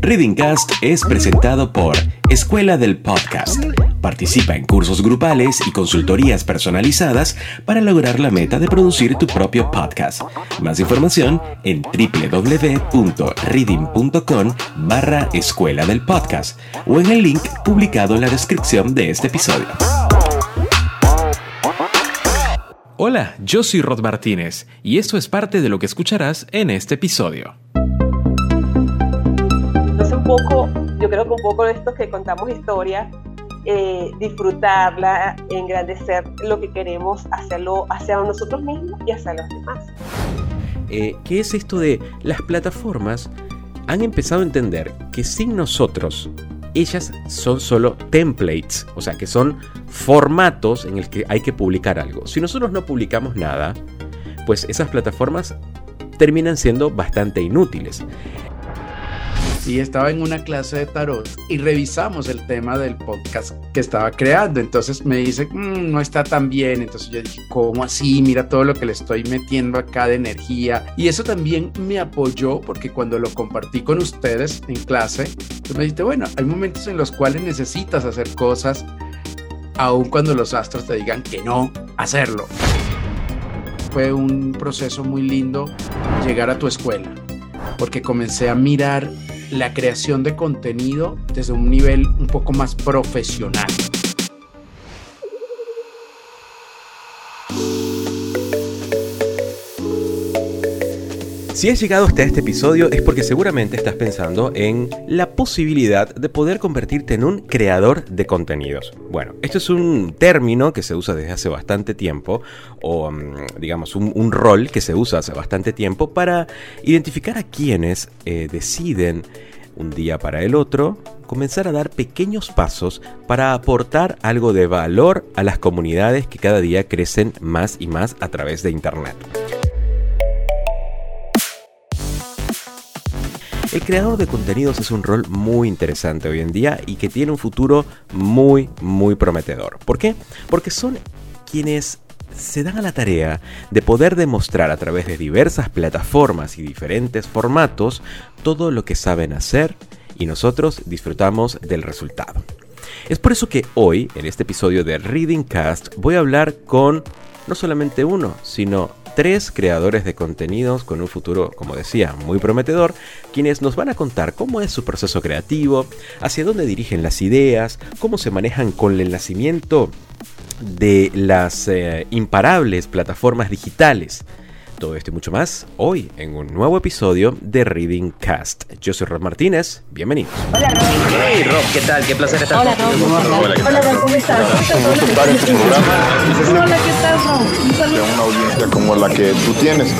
Readingcast es presentado por Escuela del Podcast. Participa en cursos grupales y consultorías personalizadas para lograr la meta de producir tu propio podcast. Más información en www.reading.com barra Escuela del Podcast o en el link publicado en la descripción de este episodio. Hola, yo soy Rod Martínez y esto es parte de lo que escucharás en este episodio poco, yo creo que un poco de esto que contamos historia, eh, disfrutarla, engrandecer lo que queremos, hacerlo hacia nosotros mismos y hacia los demás. Eh, ¿Qué es esto de las plataformas? Han empezado a entender que sin nosotros ellas son solo templates, o sea, que son formatos en el que hay que publicar algo. Si nosotros no publicamos nada, pues esas plataformas terminan siendo bastante inútiles y estaba en una clase de tarot y revisamos el tema del podcast que estaba creando. Entonces me dice, mm, no está tan bien. Entonces yo dije, ¿cómo así? Mira todo lo que le estoy metiendo acá de energía. Y eso también me apoyó porque cuando lo compartí con ustedes en clase, pues me dijiste, bueno, hay momentos en los cuales necesitas hacer cosas, aun cuando los astros te digan que no hacerlo. Fue un proceso muy lindo llegar a tu escuela porque comencé a mirar la creación de contenido desde un nivel un poco más profesional. Si has llegado hasta este episodio es porque seguramente estás pensando en la posibilidad de poder convertirte en un creador de contenidos. Bueno, esto es un término que se usa desde hace bastante tiempo, o mm, digamos un, rol que se usa hace bastante tiempo para identificar a quienes eh, deciden un día para el otro, comenzar a dar pequeños pasos para aportar algo de valor a las comunidades que cada día crecen más y más a través de Internet. El creador de contenidos es un rol muy interesante hoy en día y que tiene un futuro muy, muy prometedor. ¿Por qué? Porque son quienes se dan a la tarea de poder demostrar a través de diversas plataformas y diferentes formatos todo lo que saben hacer y nosotros disfrutamos del resultado. Es por eso que hoy, en este episodio de Reading Cast, voy a hablar con no solamente uno, sino tres creadores de contenidos con un futuro, como decía, muy prometedor, quienes nos van a contar cómo es su proceso creativo, hacia dónde dirigen las ideas, cómo se manejan con el nacimiento de las eh, imparables plataformas digitales. Todo esto y mucho más hoy en un nuevo episodio de Reading Cast. Yo soy Rob Martínez, bienvenidos. Hola Rob. Hey Rob, ¿qué tal? Qué placer estar Hola Rob. Hola Rob, ¿cómo estás? Hola, ¿qué tal Rob? De una audiencia como la que tú tienes.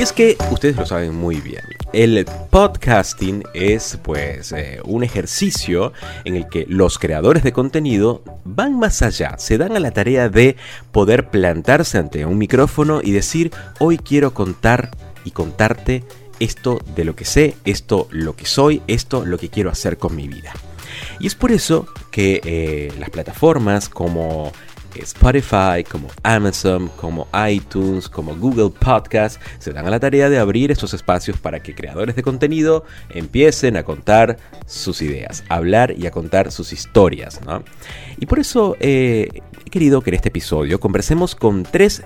Y es que ustedes lo saben muy bien. El podcasting es pues eh, un ejercicio en el que los creadores de contenido van más allá, se dan a la tarea de poder plantarse ante un micrófono y decir, hoy quiero contar y contarte esto de lo que sé, esto lo que soy, esto lo que quiero hacer con mi vida. Y es por eso que eh, las plataformas como Spotify, como Amazon, como iTunes, como Google Podcast, se dan a la tarea de abrir estos espacios para que creadores de contenido empiecen a contar sus ideas, a hablar y a contar sus historias. Y por eso eh, he querido que en este episodio conversemos con tres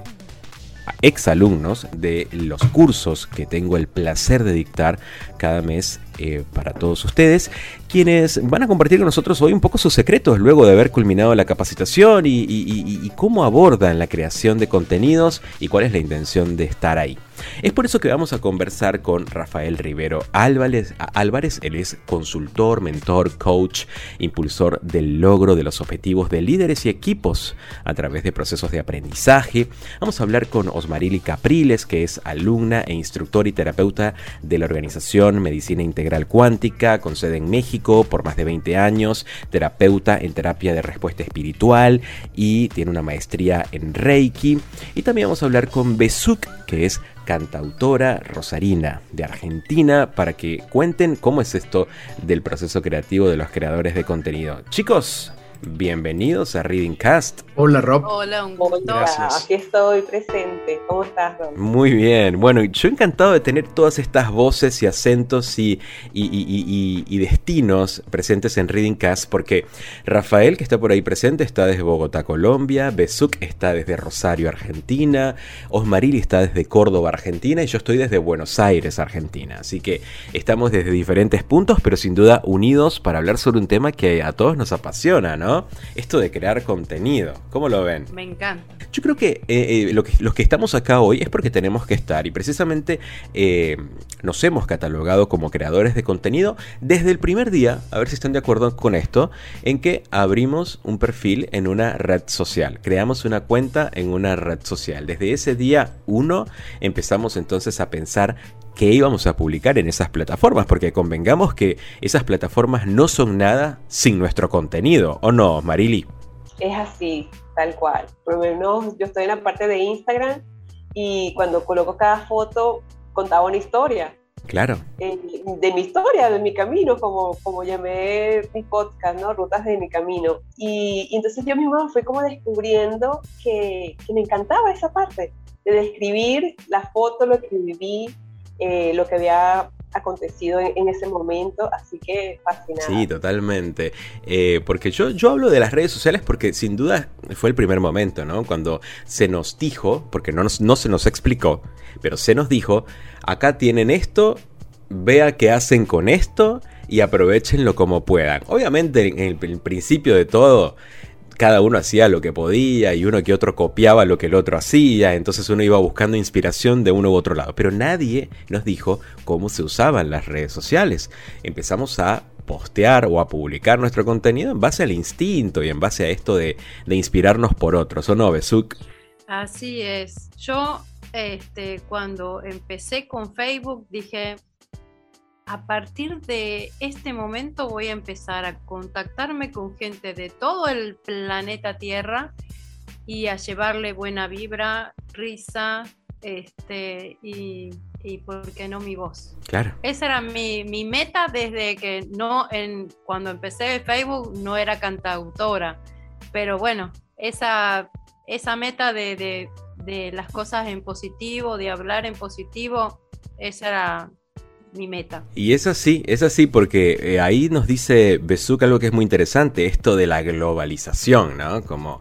exalumnos de los cursos que tengo el placer de dictar cada mes eh, para todos ustedes, quienes van a compartir con nosotros hoy un poco sus secretos luego de haber culminado la capacitación y cómo abordan la creación de contenidos y cuál es la intención de estar ahí. Es por eso que vamos a conversar con Rafael Rivero Álvarez. Álvarez, él es consultor, mentor, coach, impulsor del logro de los objetivos de líderes y equipos a través de procesos de aprendizaje. Vamos a hablar con Osmarili Capriles, que es alumna e instructor y terapeuta de la organización Medicina Integral Cuántica, con sede en México por más de 20 años, terapeuta en terapia de respuesta espiritual y tiene una maestría en Reiki. Y también vamos a hablar con Besuk, que es cantautora rosarina de Argentina para que cuenten cómo es esto del proceso creativo de los creadores de contenido. Chicos, bienvenidos a Reading Cast. Hola Rob. Hola, un gusto. Gracias. Aquí estoy presente. ¿Cómo estás, Rob? Muy bien. Bueno, yo encantado de tener todas estas voces y acentos y, y, y, y, destinos presentes en Reading Cast, porque Rafael, que está por ahí presente, está desde Bogotá, Colombia, Besuk está desde Rosario, Argentina, Osmarili está desde Córdoba, Argentina, y yo estoy desde Buenos Aires, Argentina. Así que estamos desde diferentes puntos, pero sin duda unidos para hablar sobre un tema que a todos nos apasiona, ¿no? Esto de crear contenido. ¿Cómo lo ven? Me encanta. Yo creo que, eh, eh, lo que los que estamos acá hoy es porque tenemos que estar y precisamente eh, nos hemos catalogado como creadores de contenido desde el primer día, a ver si están de acuerdo con esto, en que abrimos un perfil en una red social, creamos una cuenta en una red social. Desde ese día uno empezamos entonces a pensar qué íbamos a publicar en esas plataformas, porque convengamos que esas plataformas no son nada sin nuestro contenido, ¿o no, Marili? Es así, tal cual. Por lo menos yo estoy en la parte de Instagram y cuando coloco cada foto contaba una historia. Claro. Eh, de mi historia, de mi camino, como, como llamé mi podcast, ¿no? Rutas de mi camino. Y, entonces yo misma fui como descubriendo que, que, me encantaba esa parte, de describir la foto, lo que viví, eh, lo que había acontecido en, ese momento, así que fascinante. Sí, totalmente. Eh, porque yo, yo hablo de las redes sociales porque sin duda fue el primer momento, ¿no? Cuando se nos dijo, porque no, no se nos explicó, pero se nos dijo, acá tienen esto, vea qué hacen con esto y aprovechenlo como puedan. Obviamente en el principio de todo cada uno hacía lo que podía y uno que otro copiaba lo que el otro hacía, entonces uno iba buscando inspiración de uno u otro lado, pero nadie nos dijo cómo se usaban las redes sociales. Empezamos a postear o a publicar nuestro contenido en base al instinto y en base a esto de, inspirarnos por otros, ¿o no, Besuk? Así es. Yo, este, cuando empecé con Facebook, dije, a partir de este momento voy a empezar a contactarme con gente de todo el planeta Tierra y a llevarle buena vibra, risa, este, y, y por qué no mi voz. Claro. Esa era mi, mi, meta desde que no, en, cuando empecé Facebook no era cantautora, pero bueno, esa, esa meta de, de, de las cosas en positivo, de hablar en positivo, esa era mi meta. Y es así, es así porque eh, ahí nos dice Besuk algo que es muy interesante, esto de la globalización, ¿no? Como,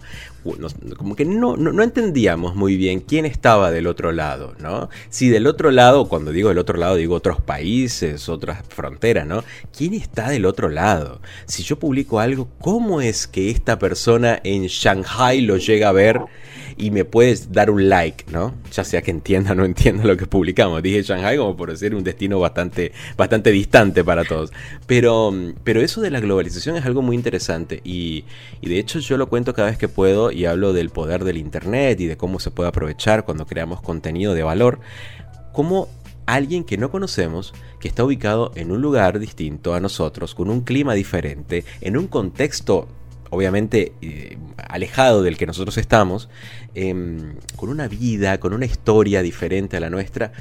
como que no, no, entendíamos muy bien quién estaba del otro lado, ¿no? Si del otro lado, cuando digo del otro lado, digo otros países, otras fronteras, ¿no? ¿Quién está del otro lado? Si yo publico algo, ¿cómo es que esta persona en Shanghai lo llega a ver? Y me puedes dar un like, ¿no? Ya sea que entienda o no entienda lo que publicamos. Dije Shanghai como por ser un destino bastante, bastante distante para todos. Pero, pero eso de la globalización es algo muy interesante y, y de hecho yo lo cuento cada vez que puedo y hablo del poder del Internet y de cómo se puede aprovechar cuando creamos contenido de valor. Como alguien que no conocemos, que está ubicado en un lugar distinto a nosotros, con un clima diferente, en un contexto obviamente eh, alejado del que nosotros estamos, em, con una vida, con una historia diferente a la nuestra,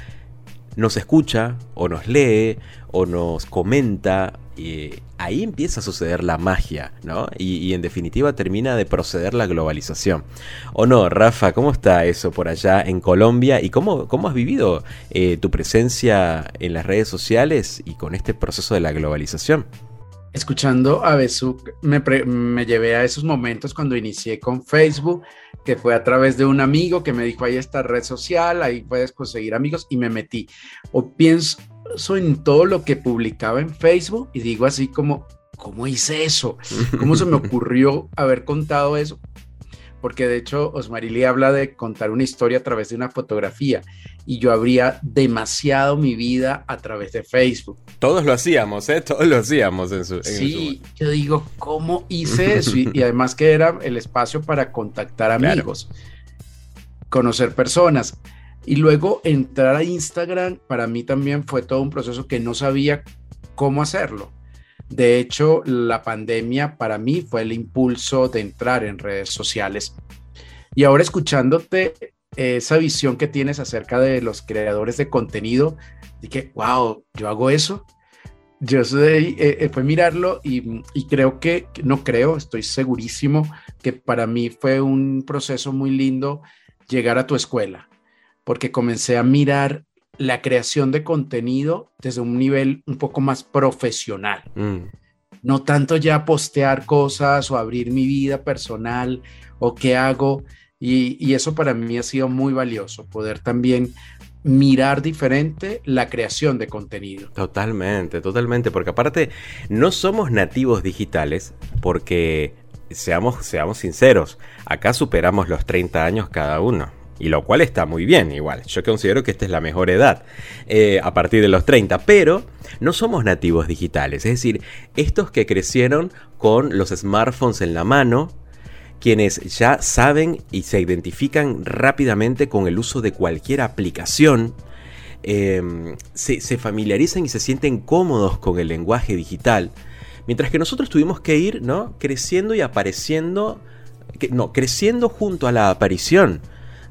nos escucha o nos lee o nos comenta. y ahí empieza a suceder la magia, ¿no? Y, en definitiva termina de proceder la globalización. ¿O no, Rafa? ¿Cómo está eso por allá en Colombia? ¿Y cómo, cómo has vivido eh, tu presencia en las redes sociales y con este proceso de la globalización? Escuchando a Besuk, me, me, llevé a esos momentos cuando inicié con Facebook, que fue a través de un amigo que me dijo, ahí está red social, ahí puedes conseguir amigos, y me metí. O pienso en todo lo que publicaba en Facebook y digo así como, ¿cómo hice eso? ¿Cómo se me ocurrió haber contado eso? Porque de hecho Osmarili habla de contar una historia a través de una fotografía y yo habría demasiado mi vida a través de Facebook. Todos lo hacíamos, ¿eh? Todos lo hacíamos en su... sí, yo digo, ¿cómo hice eso? Y, además que era el espacio para contactar amigos, conocer personas. Y luego entrar a Instagram, para mí también fue todo un proceso que no sabía cómo hacerlo. De hecho, la pandemia para mí fue el impulso de entrar en redes sociales. Y ahora escuchándote esa visión que tienes acerca de los creadores de contenido, dije, wow, yo hago eso. Yo soy, eh, eh, fue mirarlo y, y, creo que, no creo, estoy segurísimo que para mí fue un proceso muy lindo llegar a tu escuela, porque comencé a mirar la creación de contenido desde un nivel un poco más profesional. Mm. No tanto ya postear cosas o abrir mi vida personal o qué hago. Y, y eso para mí ha sido muy valioso, poder también mirar diferente la creación de contenido. Totalmente, totalmente, porque aparte no somos nativos digitales porque seamos, seamos sinceros, acá superamos los 30 años cada uno. Y lo cual está muy bien, igual. Yo considero que esta es la mejor edad eh, a partir de los 30. Pero no somos nativos digitales. Es decir, estos que crecieron con los smartphones en la mano, quienes ya saben y se identifican rápidamente con el uso de cualquier aplicación, em, se, se, familiarizan y se sienten cómodos con el lenguaje digital, mientras que nosotros tuvimos que ir ¿no? creciendo y apareciendo, no, creciendo junto a la aparición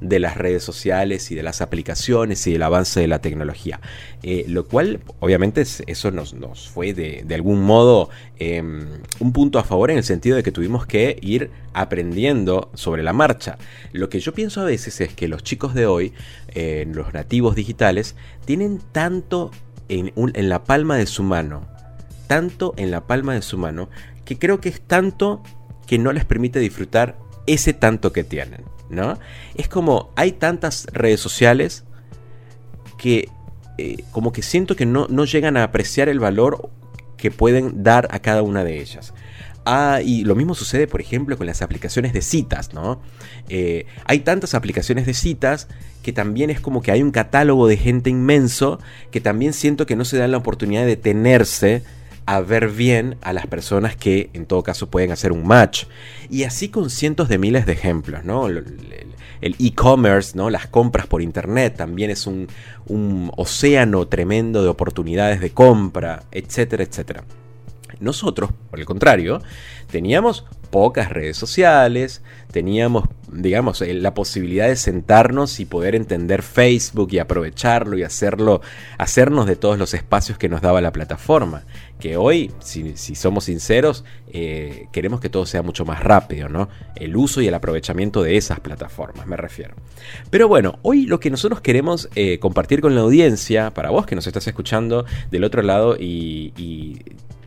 de las redes sociales y de las aplicaciones y del avance de la tecnología. Eh, lo cual, obviamente, eso nos, nos fue de, algún modo em, un punto a favor en el sentido de que tuvimos que ir aprendiendo sobre la marcha. Lo que yo pienso a veces es que los chicos de hoy, eh, los nativos digitales, tienen tanto en, en la palma de su mano, tanto en la palma de su mano, que creo que es tanto que no les permite disfrutar ese tanto que tienen. ¿No? Es como hay tantas redes sociales que eh, como que siento que no, no llegan a apreciar el valor que pueden dar a cada una de ellas. Ah, y lo mismo sucede, por ejemplo, con las aplicaciones de citas, ¿no? Eh, hay tantas aplicaciones de citas que también es como que hay un catálogo de gente inmenso que también siento que no se dan la oportunidad de detenerse a ver bien a las personas que en todo caso pueden hacer un match. Y así con cientos de miles de ejemplos, ¿no? El e-commerce, ¿no? Las compras por internet también es un, un océano tremendo de oportunidades de compra, etcétera, etcétera. Nosotros, por el contrario, teníamos pocas redes sociales, teníamos, digamos, eh, la posibilidad de sentarnos y poder entender Facebook y aprovecharlo y hacerlo, hacernos de todos los espacios que nos daba la plataforma. Que hoy, si, somos sinceros, eh, queremos que todo sea mucho más rápido, ¿no? El uso y el aprovechamiento de esas plataformas, me refiero. Pero bueno, hoy lo que nosotros queremos eh, compartir con la audiencia, para vos que nos estás escuchando del otro lado y, y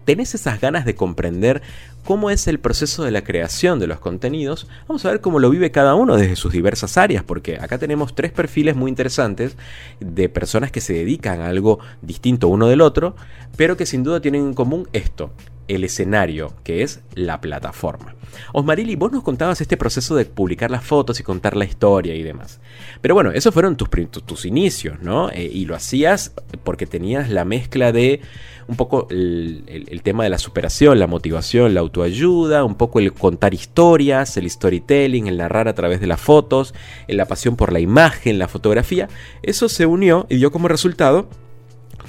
tenés esas ganas de comprender cómo es el proceso de la creación de los contenidos, vamos a ver cómo lo vive cada uno desde sus diversas áreas, porque acá tenemos tres perfiles muy interesantes de personas que se dedican a algo distinto uno del otro, pero que sin duda tienen en común esto, el escenario, que es la plataforma. Osmarili, vos nos contabas este proceso de publicar las fotos y contar la historia y demás. Pero bueno, esos fueron tus, tus, inicios, ¿no? Eh, y lo hacías porque tenías la mezcla de un poco el, tema de la superación, la motivación, la autoayuda, un poco el contar historias, el storytelling, el narrar a través de las fotos, la pasión por la imagen, la fotografía. Eso se unió y dio como resultado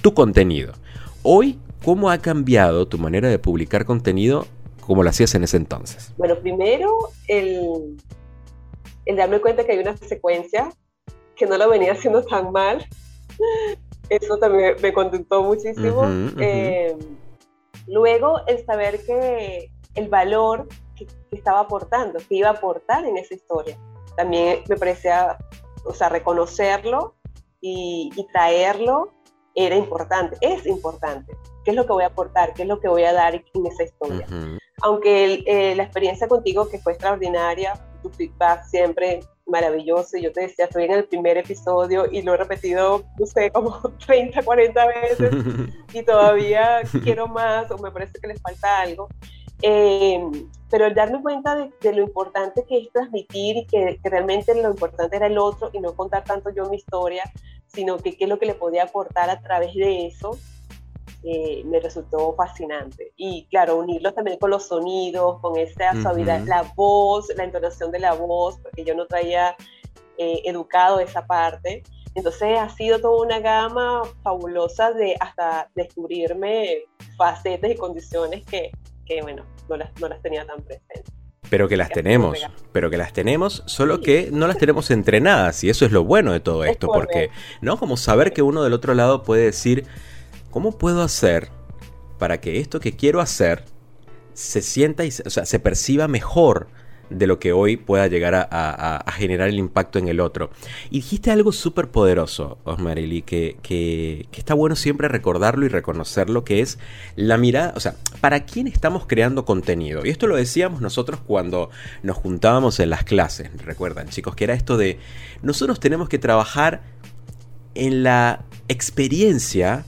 tu contenido. Hoy, ¿cómo ha cambiado tu manera de publicar contenido como lo hacías en ese entonces? Bueno, primero el, el darme cuenta que hay una secuencia que no lo venía haciendo tan mal eso también me contentó muchísimo. Eh, luego, el saber que el valor que, estaba aportando, que iba a aportar en esa historia, también me parecía, o sea, reconocerlo y, traerlo era importante, es importante. ¿Qué es lo que voy a aportar? ¿Qué es lo que voy a dar en esa historia? Aunque eh, la experiencia contigo, que fue extraordinaria, tu feedback siempre maravilloso. Yo te decía, estoy en el primer episodio y lo he repetido, no sé, como 30, 40 veces y todavía quiero más o me parece que les falta algo. Eh, pero el darme cuenta de, lo importante que es transmitir y que, realmente lo importante era el otro y no contar tanto yo mi historia, sino que qué es lo que le podía aportar a través de eso, eh, me resultó fascinante. Y claro, unirlo también con los sonidos, con esa suavidad, la voz, la entonación de la voz, porque yo no traía eh, educado esa parte. Entonces ha sido toda una gama fabulosa de hasta descubrirme facetas y condiciones que, que bueno, no las, no las tenía tan presentes. Pero que las tenemos, pero que las tenemos, solo que no las tenemos entrenadas y eso es lo bueno de todo esto, porque, ¿no? Como saber que uno del otro lado puede decir, ¿cómo puedo hacer para que esto que quiero hacer se sienta y o sea, se perciba mejor de lo que hoy pueda llegar a, generar el impacto en el otro. Y dijiste algo súper poderoso, Osmarili, que, que, que, está bueno siempre recordarlo y reconocerlo, que es la mirada, o sea, ¿para quién estamos creando contenido? Y esto lo decíamos nosotros cuando nos juntábamos en las clases, recuerdan chicos, que era esto de, nosotros tenemos que trabajar en la experiencia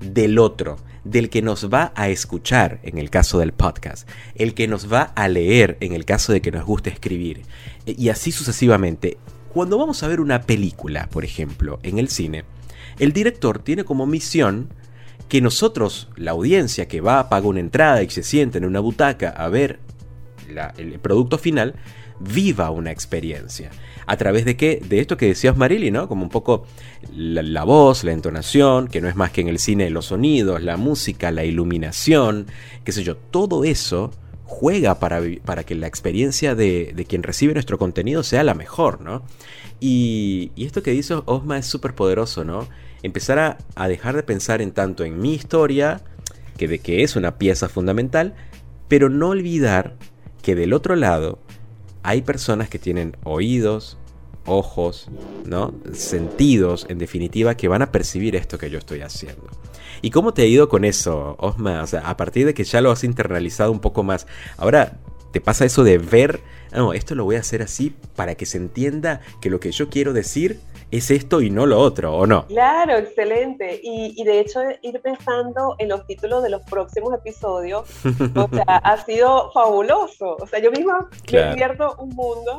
del otro del que nos va a escuchar en el caso del podcast, el que nos va a leer en el caso de que nos guste escribir, y así sucesivamente. Cuando vamos a ver una película, por ejemplo, en el cine, el director tiene como misión que nosotros, la audiencia que va, paga una entrada y se sienta en una butaca a ver el producto final, viva una experiencia. ¿A través de qué? De esto que decías Marily, ¿no? Como un poco la, voz, la entonación, que no es más que en el cine los sonidos, la música, la iluminación, qué sé yo, todo eso juega para, para que la experiencia de, quien recibe nuestro contenido sea la mejor, ¿no? Y, esto que dice Osma es súper poderoso, ¿no? Empezar a, a, dejar de pensar en tanto en mi historia, que de que es una pieza fundamental, pero no olvidar que del otro lado hay personas que tienen oídos, ojos, ¿no? Sentidos, en definitiva, que van a percibir esto que yo estoy haciendo. ¿Y cómo te ha ido con eso, Osma? O sea, a partir de que ya lo has internalizado un poco más, ahora te pasa eso de ver, no, esto lo voy a hacer así para que se entienda que lo que yo quiero decir es esto y no lo otro, ¿o no? Claro, excelente. Y, de hecho, ir pensando en los títulos de los próximos episodios, o sea, ha sido fabuloso. O sea, yo misma me pierdo un mundo.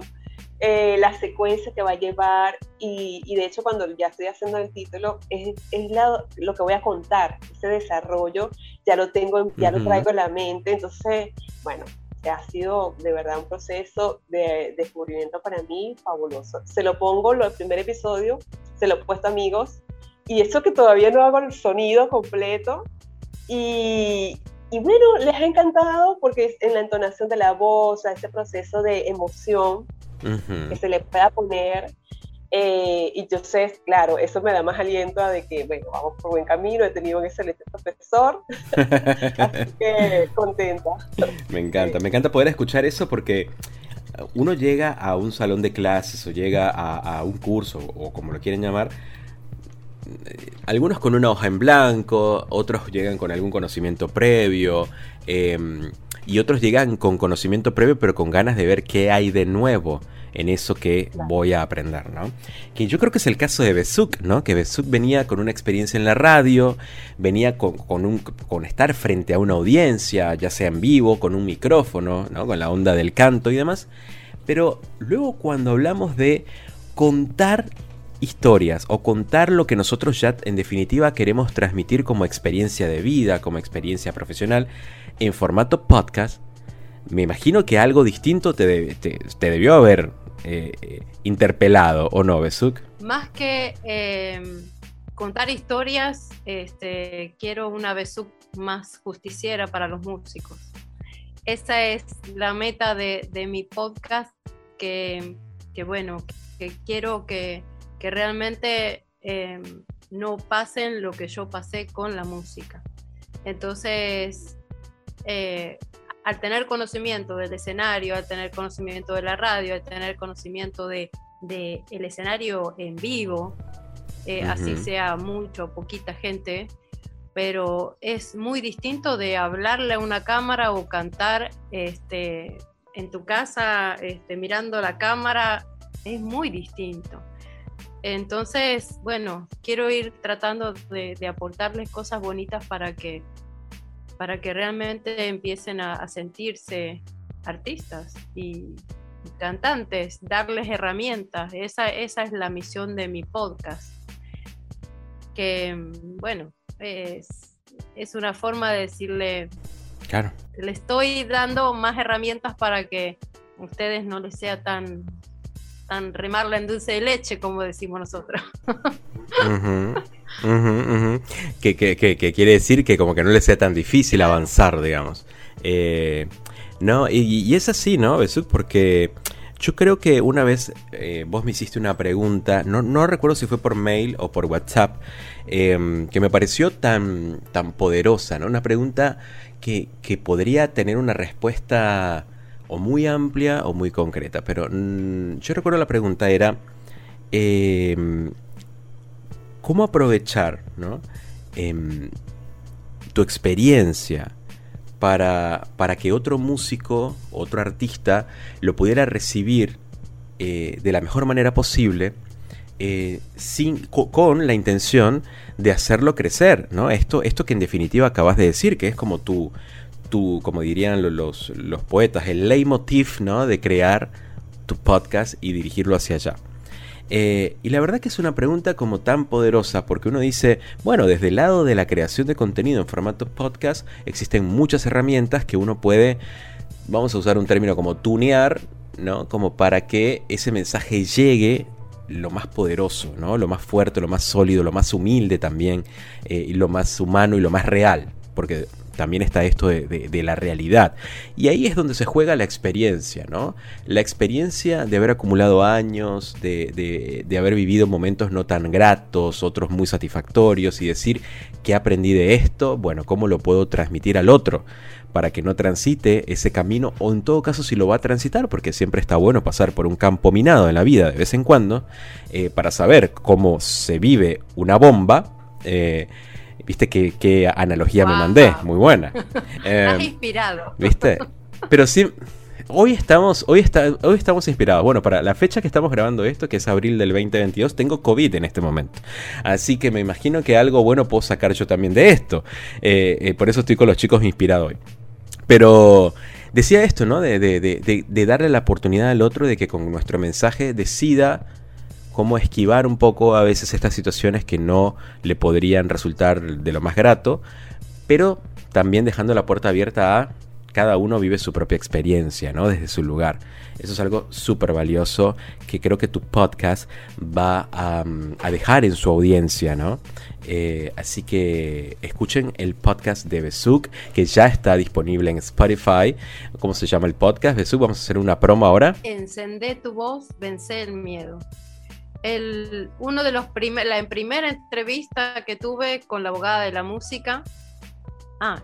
Eh, la secuencia que va a llevar y, de hecho cuando ya estoy haciendo el título es, es lo que voy a contar, ese desarrollo ya lo tengo, ya lo traigo en la mente, entonces, bueno, ha sido de verdad un proceso de descubrimiento para mí fabuloso. Se lo pongo el primer episodio, se lo he puesto a amigos, y eso que todavía no hago el sonido completo. Y, y bueno, les ha encantado porque en la entonación de la voz, a ese proceso de emoción que se le pueda poner, eh, y yo sé, claro, eso me da más aliento a de que, bueno, vamos por buen camino, he tenido un excelente profesor, así que contenta. Me encanta, me encanta poder escuchar eso porque uno llega a un salón de clases o llega a, un curso o como lo quieren llamar, eh, algunos con una hoja en blanco, otros llegan con algún conocimiento previo. Em, y otros llegan con conocimiento previo pero con ganas de ver qué hay de nuevo en eso que voy a aprender, ¿no? Que yo creo que es el caso de Besuk, ¿no? Que Besuk venía con una experiencia en la radio, venía con, un, con estar frente a una audiencia, ya sea en vivo, con un micrófono, ¿no? Con la onda del canto y demás. Pero luego cuando hablamos de contar historias o contar lo que nosotros ya en definitiva queremos transmitir como experiencia de vida, como experiencia profesional, en formato podcast, me imagino que algo distinto te debió haber eh, interpelado, ¿o no, Besuk? Más que em, contar historias, este, quiero una Besuk más justiciera para los músicos. Esa es la meta de, mi podcast, que, bueno, que quiero que, realmente em, no pasen lo que yo pasé con la música. Entonces, eh, al tener conocimiento del escenario, al tener conocimiento de la radio, al tener conocimiento de, el escenario en vivo, eh, así sea mucho o poquita gente, pero es muy distinto de hablarle a una cámara o cantar este, en tu casa este, mirando la cámara, es muy distinto. Entonces, bueno, quiero ir tratando de aportarles cosas bonitas para que para que realmente empiecen a, sentirse artistas y, cantantes, darles herramientas. Esa, esa es la misión de mi podcast. Que, bueno, es, es una forma de decirle, claro. le estoy dando más herramientas para que ustedes no les sea tan, tan remarla en dulce de leche, como decimos nosotros. Que, quiere decir que como que no le sea tan difícil avanzar, digamos. Eh, no, y, es así, ¿no, Besuk? Porque Yo creo que una vez eh, vos me hiciste una pregunta, no, no, recuerdo si fue por mail o por WhatsApp, em, que me pareció tan, tan poderosa, ¿no? Una pregunta que, que podría tener una respuesta o muy amplia o muy concreta, pero mm, yo recuerdo la pregunta era, em, ¿cómo aprovechar ¿no? Em, tu experiencia para, para, que otro músico, otro artista, lo pudiera recibir eh, de la mejor manera posible? Eh, sin, con la intención de hacerlo crecer, ¿no? Esto, esto que en definitiva acabas de decir, que es como tu, tu, como dirían los, los, poetas, el leitmotiv ¿no? de crear tu podcast y dirigirlo hacia allá. Eh, y la verdad que es una pregunta como tan poderosa porque uno dice, bueno, desde el lado de la creación de contenido en formato podcast existen muchas herramientas que uno puede, vamos a usar un término como tunear, ¿no? Como para que ese mensaje llegue lo más poderoso, ¿no? Lo más fuerte, lo más sólido, lo más humilde también, eh, y lo más humano y lo más real. Porque también está esto de, la realidad. Y ahí es donde se juega la experiencia, ¿no? La experiencia de haber acumulado años, de, haber vivido momentos no tan gratos, otros muy satisfactorios y decir, ¿qué aprendí de esto? Bueno, ¿cómo lo puedo transmitir al otro? para que no transite ese camino o en todo caso si lo va a transitar, porque siempre está bueno pasar por un campo minado en la vida de vez en cuando, eh, para saber cómo se vive una bomba. Eh, Viste qué, analogía me mandé, muy buena. Eh, inspirado. ¿Viste? Pero sí, hoy estamos, hoy, está, hoy estamos inspirados. Bueno, para la fecha que estamos grabando esto, que es abril del 2022, tengo COVID en este momento. Así que me imagino que algo bueno puedo sacar yo también de esto. Eh, eh, por eso estoy con los chicos inspirado hoy. Pero decía esto, ¿no? De, de, de, de darle la oportunidad al otro de que con nuestro mensaje decida cómo esquivar un poco a veces estas situaciones que no le podrían resultar de lo más grato, pero también dejando la puerta abierta a cada uno vive su propia experiencia, ¿no? Desde su lugar. Eso es algo súper valioso que creo que tu podcast va a, dejar en su audiencia, ¿no? Eh, así que escuchen el podcast de Besuk, que ya está disponible en Spotify. ¿Cómo se llama el podcast? Besuk, vamos a hacer una promo ahora. Encendé tu voz, vence el miedo el, uno de los primeros, la primera entrevista que tuve con la abogada de la música. Ah,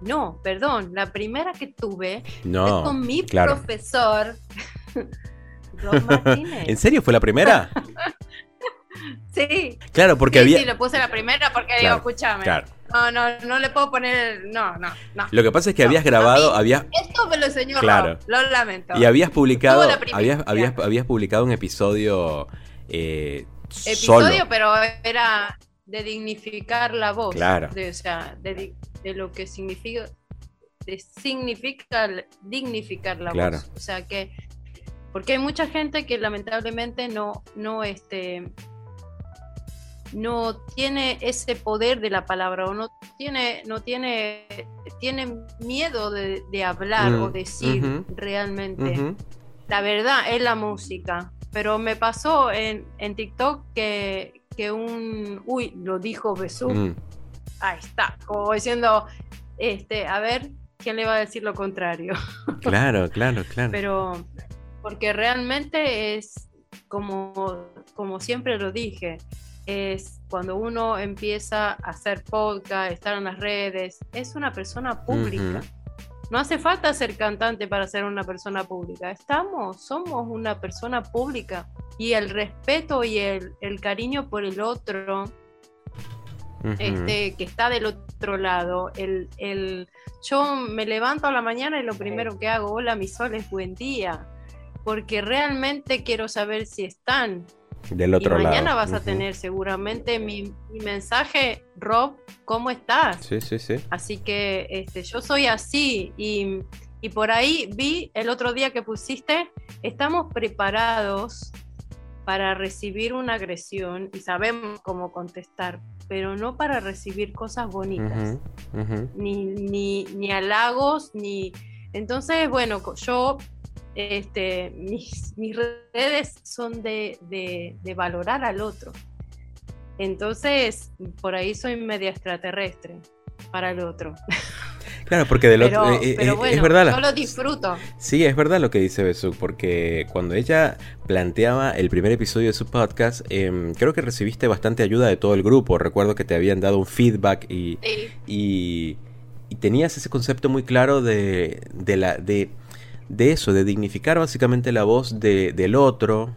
no, perdón, la primera que tuve no, con mi profesor. ¿En serio fue la primera? sí. Claro, porque había. Sí, le puse la primera porque digo, escúchame. No, no, no le puedo poner. No, no, no. Lo que pasa es que habías grabado. habías... Esto me lo enseñó claro. lo lamento. Y habías publicado. Habías, habías, habías, publicado un episodio eh, episodio, pero era de dignificar la voz. Claro. De, o sea, de, lo que significa, de significa dignificar la voz. O sea que, porque hay mucha gente que lamentablemente no, no, este, no tiene ese poder de la palabra o no tiene, no tiene, tiene miedo de, hablar o mm, decir realmente. La verdad es la música pero me pasó en, TikTok que, un, uy, lo dijo Besú, mm. ahí está, como diciendo, este, a ver, ¿quién le va a decir lo contrario? Claro, claro, claro. Pero, porque realmente es, como, como siempre lo dije, es cuando uno empieza a hacer podcast, estar en las redes, es una persona pública. No hace falta ser cantante para ser una persona pública. Estamos, somos una persona pública. Y el respeto y el, cariño por el otro, este, que está del otro lado. El, el, yo me levanto a la mañana y lo primero que hago, hola, mi sol es buen día. Porque realmente quiero saber si están del otro y mañana vas a tener seguramente mi, mensaje, Rob, ¿cómo estás? Sí, sí, sí. Así que este, yo soy así y, y por ahí vi el otro día que pusiste, estamos preparados para recibir una agresión y sabemos cómo contestar, pero no para recibir cosas bonitas, Ni, ni, ni halagos, ni... Entonces, bueno, yo este, mis, mis redes son de, de, valorar al otro. Entonces, por ahí soy media extraterrestre para el otro. Claro, porque de lo Pero, eh, eh, pero es- bueno, es verdad. yo lo disfruto. Sí, es verdad lo que dice Besuk, porque cuando ella planteaba el primer episodio de su podcast, em, creo que recibiste bastante ayuda de todo el grupo. Recuerdo que te habían dado un feedback y, Sí. y, y tenías ese concepto muy claro de, de, la, de, de eso, de dignificar básicamente la voz de- del otro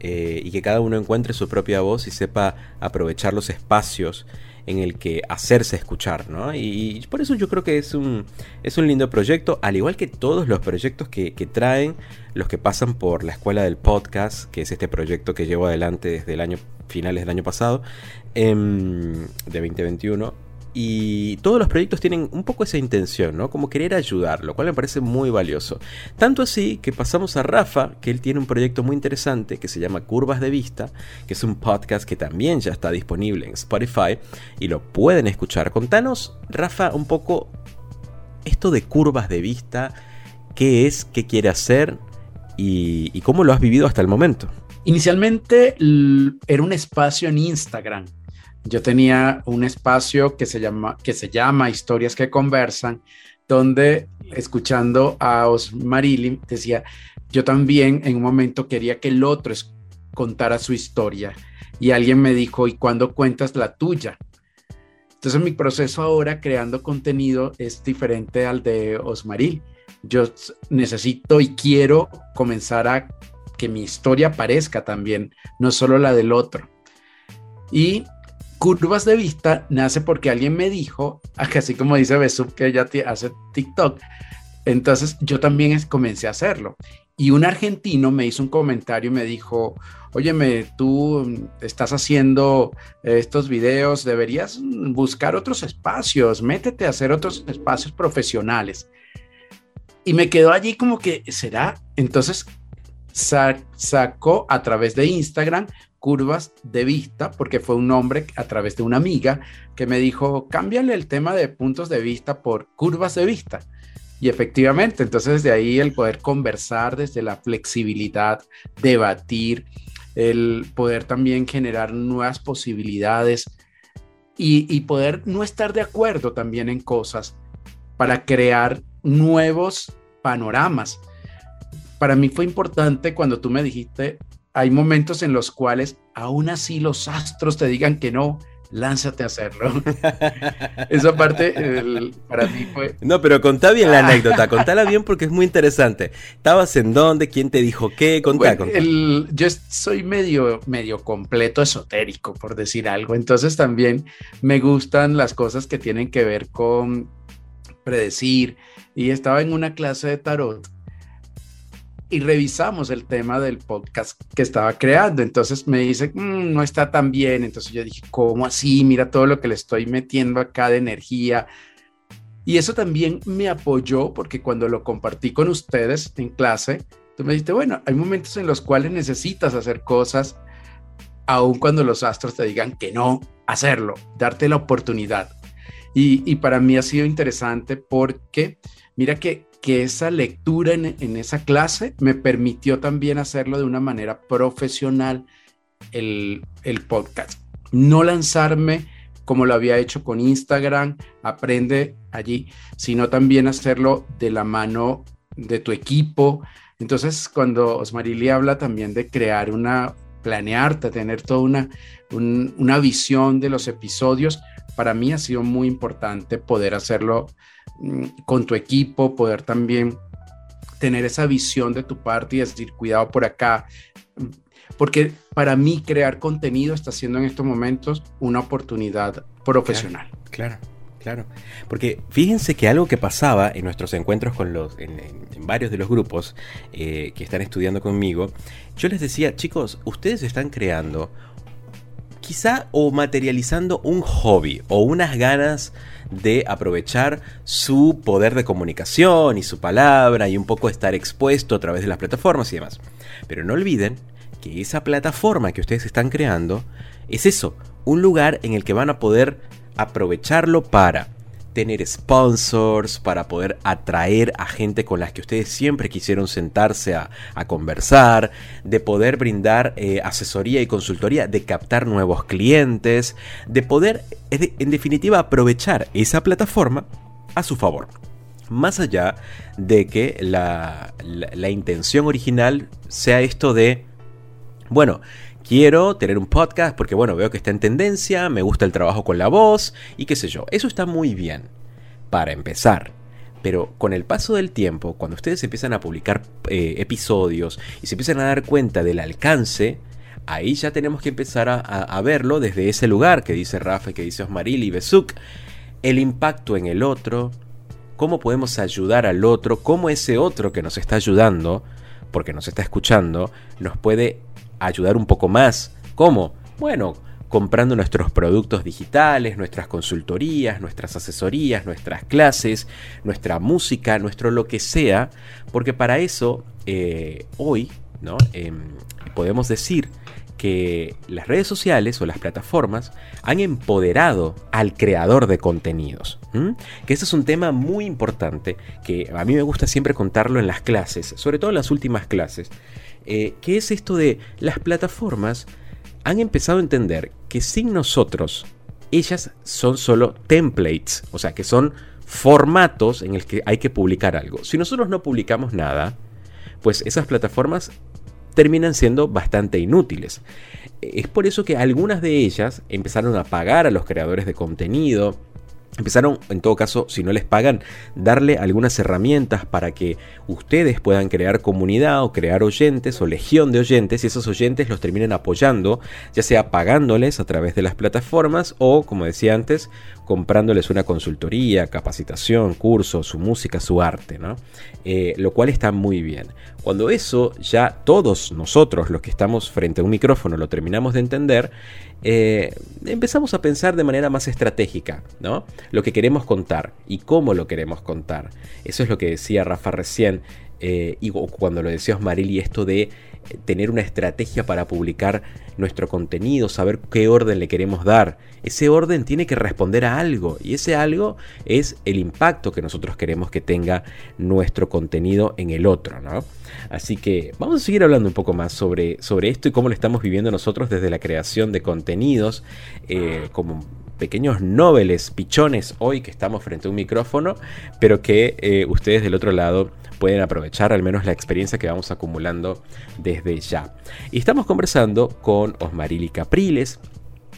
eh, y que cada uno encuentre su propia voz y sepa aprovechar los espacios en el que hacerse escuchar, ¿no? Y, por eso yo creo que es un, es un lindo proyecto, al igual que todos los proyectos que, que traen los que pasan por la escuela del podcast, que es este proyecto que llevo adelante desde el año finales del año pasado, em, de 2021. Y todos los proyectos tienen un poco esa intención, ¿no? Como querer ayudar, lo cual me parece muy valioso. Tanto así que pasamos a Rafa, que él tiene un proyecto muy interesante que se llama Curvas de Vista, que es un podcast que también ya está disponible en Spotify y lo pueden escuchar. Contanos, Rafa, un poco esto de curvas de vista, qué es, qué quiere hacer y, y cómo lo has vivido hasta el momento. Inicialmente era un espacio en Instagram. Yo tenía un espacio que se llama, que se llama Historias que Conversan, donde escuchando a Osmarili decía, yo también en un momento quería que el otro contara su historia. Y alguien me dijo, ¿y cuándo cuentas la tuya? Entonces mi proceso ahora creando contenido es diferente al de Osmaril. Yo necesito y quiero comenzar a que mi historia aparezca también, no solo la del otro. Y curvas de vista nace porque alguien me dijo, así como dice Besub que ella hace TikTok, entonces yo también comencé a hacerlo. Y un argentino me hizo un comentario y me dijo, óyeme, tú mm, estás haciendo estos videos, deberías buscar otros espacios, métete a hacer otros espacios profesionales. Y me quedó allí como que, ¿será? Entonces sa- sacó a través de Instagram curvas de vista, porque fue un nombre a través de una amiga que me dijo, cámbiale el tema de puntos de vista por curvas de vista. Y efectivamente, entonces de ahí el poder conversar desde la flexibilidad, debatir, el poder también generar nuevas posibilidades y, y poder no estar de acuerdo también en cosas para crear nuevos panoramas. Para mí fue importante cuando tú me dijiste, hay momentos en los cuales aún así los astros te digan que no, lánzate a hacerlo. Esa parte el- para mí fue... No, pero contá bien la anécdota, contala bien porque es muy interesante. ¿Estabas en dónde? ¿Quién te dijo qué? Contá, Bueno, contá. el- yo soy medio, medio completo esotérico, por decir algo. Entonces también me gustan las cosas que tienen que ver con predecir. Y estaba en una clase de tarot y revisamos el tema del podcast que estaba creando. Entonces me dice, "Mm, no está tan bien. Entonces yo dije, ¿cómo así? Mira todo lo que le estoy metiendo acá de energía. Y eso también me apoyó porque cuando lo compartí con ustedes en clase, tú me dijiste, bueno, hay momentos en los cuales necesitas hacer cosas, aun cuando los astros te digan que no, hacerlo, darte la oportunidad. Y, y para mí ha sido interesante porque mira que, que esa lectura en, en esa clase me permitió también hacerlo de una manera profesional el, el podcast. No lanzarme como lo había hecho con Instagram, aprende allí, sino también hacerlo de la mano de tu equipo. Entonces, cuando Osmarili habla también de crear una, planearte, tener toda una, un- una visión de los episodios, para mí ha sido muy importante poder hacerlo con tu equipo, poder también tener esa visión de tu parte y decir, cuidado por acá, porque para mí crear contenido está siendo en estos momentos una oportunidad profesional. Claro, claro. Porque fíjense que algo que pasaba en nuestros encuentros con los, en varios de los grupos eh, que están estudiando conmigo, yo les decía, chicos, ustedes están creando quizá o materializando un hobby o unas ganas de aprovechar su poder de comunicación y su palabra y un poco estar expuesto a través de las plataformas y demás. Pero no olviden que esa plataforma que ustedes están creando es eso, un lugar en el que van a poder aprovecharlo para tener sponsors, para poder atraer a gente con las que ustedes siempre quisieron sentarse a, conversar, de poder brindar eh, asesoría y consultoría, de captar nuevos clientes, de poder, en definitiva, aprovechar esa plataforma a su favor. Más allá de que la intención original sea esto de, bueno, quiero tener un podcast porque, bueno, veo que está en tendencia, me gusta el trabajo con la voz y qué sé yo. Eso está muy bien, para empezar. Pero con el paso del tiempo, cuando ustedes empiezan a publicar eh, episodios y se empiezan a dar cuenta del alcance, ahí ya tenemos que empezar a, verlo desde ese lugar que dice Rafa que dice Osmaril y Besuk, el impacto en el otro, cómo podemos ayudar al otro, cómo ese otro que nos está ayudando, porque nos está escuchando, nos puede ayudar un poco más. ¿Cómo? Bueno, comprando nuestros productos digitales, nuestras consultorías, nuestras asesorías, nuestras clases, nuestra música, nuestro lo que sea, porque para eso eh, hoy ¿no? Em, podemos decir que las redes sociales o las plataformas han empoderado al creador de contenidos. Que ese es un tema muy importante que a mí me gusta siempre contarlo en las clases, sobre todo en las últimas clases, eh, que es esto de las plataformas han empezado a entender que sin nosotros ellas son solo templates, o sea, que son formatos en el que hay que publicar algo. Si nosotros no publicamos nada, pues esas plataformas terminan siendo bastante inútiles. Es por eso que algunas de ellas empezaron a pagar a los creadores de contenido, Empezaron, en todo caso, si no les pagan, darle algunas herramientas para que ustedes puedan crear comunidad o crear oyentes o legión de oyentes y esos oyentes los terminen apoyando, ya sea pagándoles a través de las plataformas o, como decía antes, comprándoles una consultoría, capacitación, curso, su música, su arte, ¿no? Eh, lo cual está muy bien. Cuando eso ya todos nosotros, los que estamos frente a un micrófono, lo terminamos de entender, eh, empezamos a pensar de manera más estratégica, ¿no? Lo que queremos contar y cómo lo queremos contar. Eso es lo que decía Rafa recién, eh, y cuando lo decía Osmarili, esto de tener una estrategia para publicar nuestro contenido, saber qué orden le queremos dar. Ese orden tiene que responder a algo y ese algo es el impacto que nosotros queremos que tenga nuestro contenido en el otro, ¿no? Así que vamos a seguir hablando un poco más sobre, sobre esto y cómo lo estamos viviendo nosotros desde la creación de contenidos, eh, como pequeños noveles, pichones hoy que estamos frente a un micrófono, pero que eh, ustedes del otro lado pueden aprovechar al menos la experiencia que vamos acumulando desde ya. Y estamos conversando con Osmarili Capriles.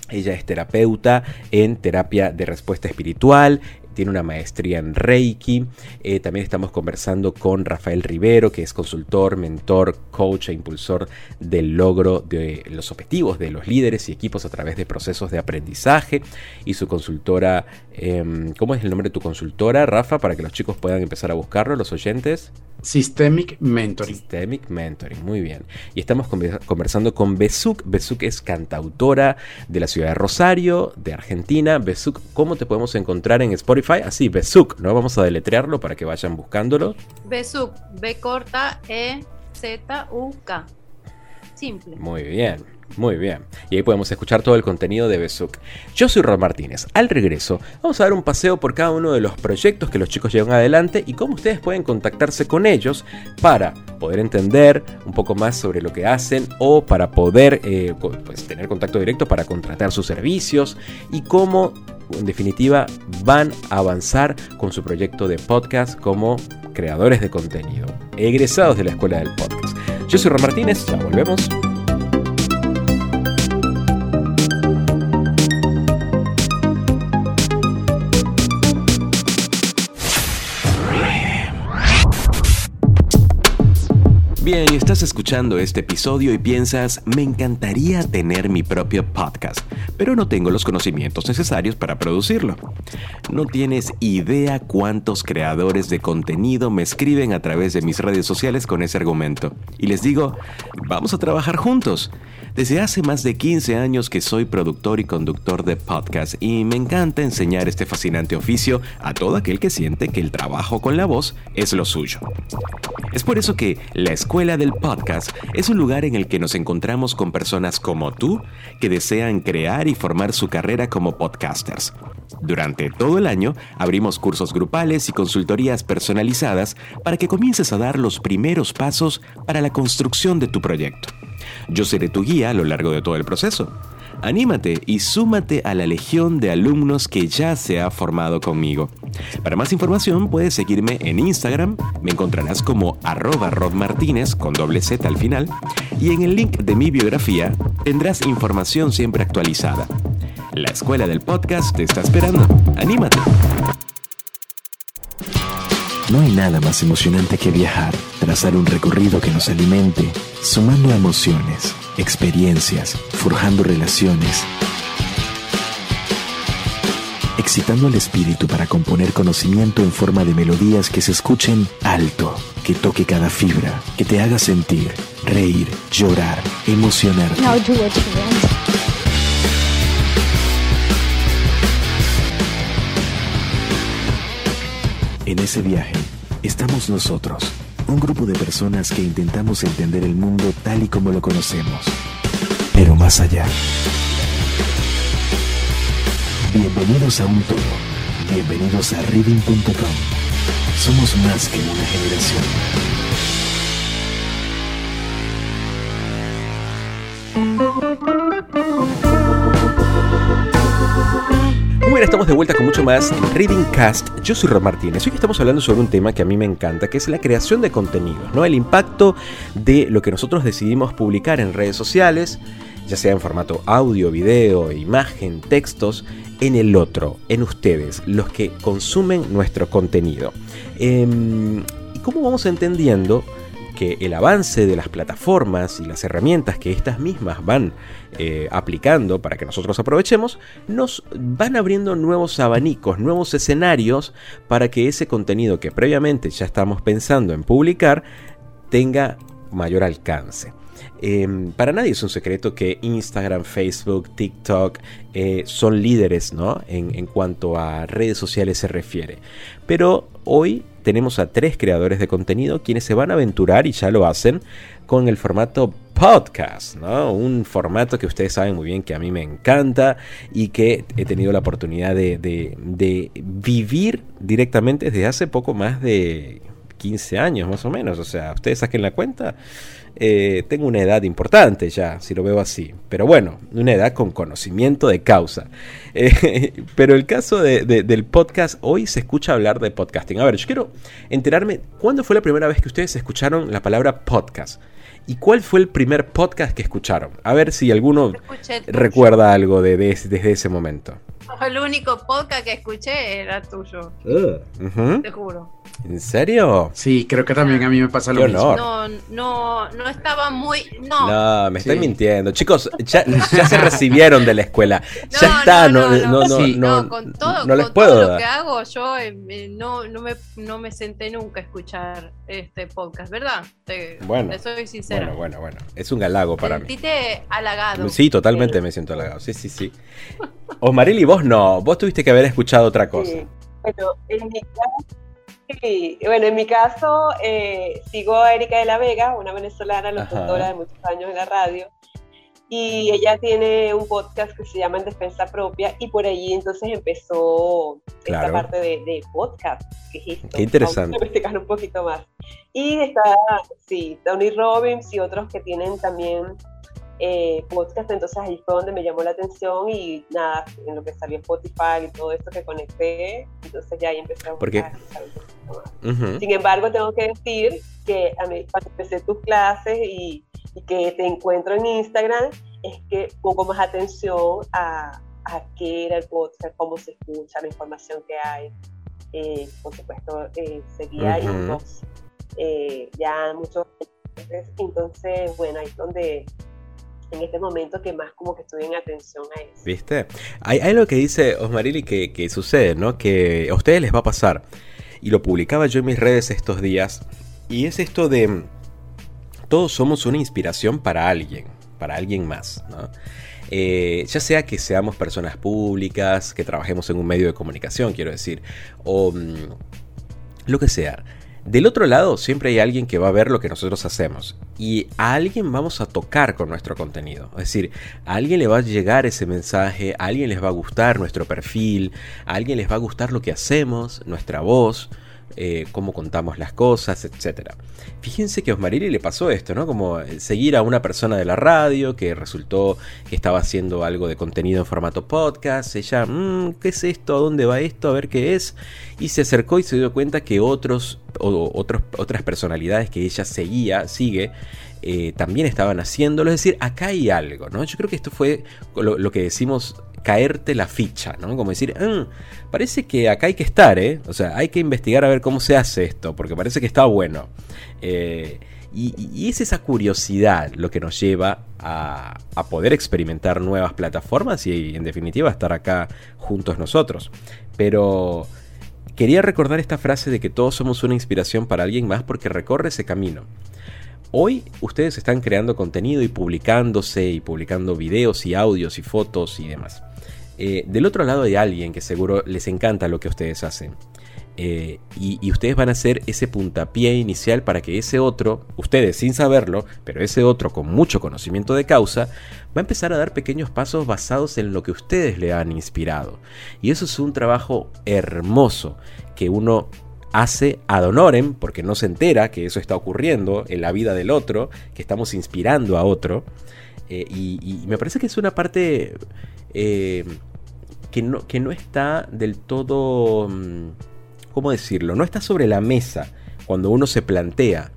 Ella es terapeuta en terapia de respuesta espiritual, tiene una maestría en Reiki. Eh, también estamos conversando con Rafael Rivero, que es consultor, mentor, coach e impulsor del logro de los objetivos de los líderes y equipos a través de procesos de aprendizaje. Y su consultora, eh, ¿cómo es el nombre de tu consultora, Rafa? Para que los chicos puedan empezar a buscarlo, los oyentes. Systemic Mentoring. Systemic Mentoring, muy bien. Y estamos conversando con Besuk. Besuk es cantautora de la ciudad de Rosario, de Argentina. Besuk, ¿cómo te podemos encontrar en Spotify? Así, Besuk, ¿no? Vamos a deletrearlo para que vayan buscándolo. Besuk, B corta E Z U K. Simple. Muy bien. Muy bien. Y ahí podemos escuchar todo el contenido de Besuk. Yo soy Ron Martínez. Al regreso, vamos a dar un paseo por cada uno de los proyectos que los chicos llevan adelante y cómo ustedes pueden contactarse con ellos para poder entender un poco más sobre lo que hacen o para poder eh, pues, tener contacto directo para contratar sus servicios y cómo, en definitiva, van a avanzar con su proyecto de podcast como creadores de contenido, egresados de la escuela del podcast. Yo soy Ron Martínez. Ya volvemos. Bien, estás escuchando este episodio y piensas, me encantaría tener mi propio podcast, pero no tengo los conocimientos necesarios para producirlo. No tienes idea cuántos creadores de contenido me escriben a través de mis redes sociales con ese argumento. Y les digo, vamos a trabajar juntos. Desde hace más de 15 años que soy productor y conductor de podcast y me encanta enseñar este fascinante oficio a todo aquel que siente que el trabajo con la voz es lo suyo. Es por eso que la Escuela del Podcast es un lugar en el que nos encontramos con personas como tú que desean crear y formar su carrera como podcasters. Durante todo el año abrimos cursos grupales y consultorías personalizadas para que comiences a dar los primeros pasos para la construcción de tu proyecto. Yo seré tu guía a lo largo de todo el proceso. Anímate y súmate a la legión de alumnos que ya se ha formado conmigo. Para más información puedes seguirme en Instagram, me encontrarás como arroba rodmartínez con doble Z al final, y en el link de mi biografía tendrás información siempre actualizada. La escuela del podcast te está esperando. ¡Anímate! No hay nada más emocionante que viajar, trazar un recorrido que nos alimente, sumando emociones, experiencias, forjando relaciones, excitando el espíritu para componer conocimiento en forma de melodías que se escuchen alto, que toque cada fibra, que te haga sentir, reír, llorar, emocionarte. Want. En ese viaje estamos nosotros, un grupo de personas que intentamos entender el mundo tal y como lo conocemos, pero más allá. Bienvenidos a un todo, bienvenidos a reading.com. Somos más que una generación. Muy bien, estamos de vuelta con mucho más Reading Cast. Yo soy Ron Martínez. Hoy estamos hablando sobre un tema que a mí me encanta, que es la creación de contenidos, ¿no? El impacto de lo que nosotros decidimos publicar en redes sociales, ya sea en formato audio, video, imagen, textos, en el otro, en ustedes, los que consumen nuestro contenido. Em, ¿Y cómo vamos entendiendo que el avance de las plataformas y las herramientas que estas mismas van eh, aplicando para que nosotros aprovechemos, nos van abriendo nuevos abanicos, nuevos escenarios para que ese contenido que previamente ya estamos pensando en publicar tenga mayor alcance. Eh, para nadie es un secreto que Instagram, Facebook, TikTok eh, son líderes ¿no? en, cuanto a redes sociales se refiere. Pero hoy tenemos a tres creadores de contenido quienes se van a aventurar y ya lo hacen con el formato podcast, ¿no? Un formato que ustedes saben muy bien que a mí me encanta y que he tenido la oportunidad de, de- de vivir directamente desde hace poco más de 15 años más o menos. O sea, ustedes saquen la cuenta. Eh, tengo una edad importante ya, si lo veo así. Pero bueno, una edad con conocimiento de causa. Eh, pero el caso de- de- del podcast, hoy se escucha hablar de podcasting. A ver, yo quiero enterarme, ¿cuándo fue la primera vez que ustedes escucharon la palabra podcast? ¿Y cuál fue el primer podcast que escucharon? A ver si alguno Escuché recuerda algo de, de- desde ese momento. El único podcast que escuché era tuyo, te juro. ¿En serio? Sí, creo que también a mí me pasa lo mismo. No, no, no estaba muy. No. No, me estoy Sí. mintiendo. Chicos, ya, ya se recibieron de la escuela. Ya No, está, no, no, no, no, no, Sí. no, No, con todo, no les con puedo todo lo dar. que hago, yo eh, no, no, me, no me senté nunca a escuchar este podcast, ¿verdad? Te, Bueno, te soy sincera. Bueno, bueno, bueno. Es un halago para mí. Sentite halagado. Sí, totalmente me siento halagado. Sí, sí, sí. Osmarili, vos no. Vos tuviste que haber escuchado otra cosa. Sí. Bueno, en mi caso, sí. Bueno, en mi caso eh, sigo a Erika de la Vega, una venezolana, locutora de muchos años en la radio. Y ella tiene un podcast que se llama En Defensa Propia y por allí entonces empezó Claro. esta parte de, de podcast. ¿Qué es esto? Qué interesante. Vamos a investigar un poquito más. Y está, sí, Tony Robbins y otros que tienen también eh, podcast, entonces ahí fue donde me llamó la atención y nada, en lo que salió Spotify y todo esto que conecté, entonces ya ahí empecé a buscar, más. Ujú. Sin embargo, tengo que decir que a mí, cuando empecé tus clases y, y que te encuentro en Instagram, es que pongo más atención a, a qué era el podcast, cómo se escucha, la información que hay. Eh, por supuesto, eh, seguía eh, ya muchos entonces, bueno, ahí es donde en este momento que más como que estoy en atención a eso. ¿Viste? Hay, hay algo que dice Osmarili que, que sucede, ¿no? Que a ustedes les va a pasar. Y lo publicaba yo en mis redes estos días. Y es esto de... Todos somos una inspiración para alguien, para alguien más, ¿no? Eh, ya sea que seamos personas públicas, que trabajemos en un medio de comunicación, quiero decir, o mm, lo que sea. Del otro lado siempre hay alguien que va a ver lo que nosotros hacemos y a alguien vamos a tocar con nuestro contenido. Es decir, a alguien le va a llegar ese mensaje, a alguien les va a gustar nuestro perfil, a alguien les va a gustar lo que hacemos, nuestra voz, eh, cómo contamos las cosas, etc. Fíjense que a Osmarili le pasó esto, ¿no? Como eh, seguir a una persona de la radio que resultó que estaba haciendo algo de contenido en formato podcast. Ella, mmm, ¿qué es esto? ¿A dónde va esto? A ver qué es. Y se acercó y se dio cuenta que otros, otros otras personalidades que ella seguía, sigue, eh, también estaban haciéndolo. Es decir, acá hay algo, ¿no? Yo creo que esto fue lo que decimos caerte la ficha, ¿no? Como decir, mm, parece que acá hay que estar, ¿eh? O sea, hay que investigar a ver cómo se hace esto, porque parece que está bueno. Eh, y, es esa curiosidad lo que nos lleva a, poder experimentar nuevas plataformas y en definitiva estar acá juntos nosotros. Pero quería recordar esta frase de que todos somos una inspiración para alguien más porque recorre ese camino. Hoy ustedes están creando contenido y publicándose y publicando videos y audios y fotos y demás. Eh, del otro lado hay alguien que seguro les encanta lo que ustedes hacen. Eh, y, ustedes van a hacer ese puntapié inicial para que ese otro, ustedes sin saberlo, pero ese otro con mucho conocimiento de causa, va a empezar a dar pequeños pasos basados en lo que ustedes le han inspirado. Y eso es un trabajo hermoso que uno hace ad honorem, porque no se entera que eso está ocurriendo en la vida del otro, que estamos inspirando a otro. Eh, y, me parece que es una parte que no, que no está del todo, mm, ¿cómo decirlo? No está sobre la mesa cuando uno se plantea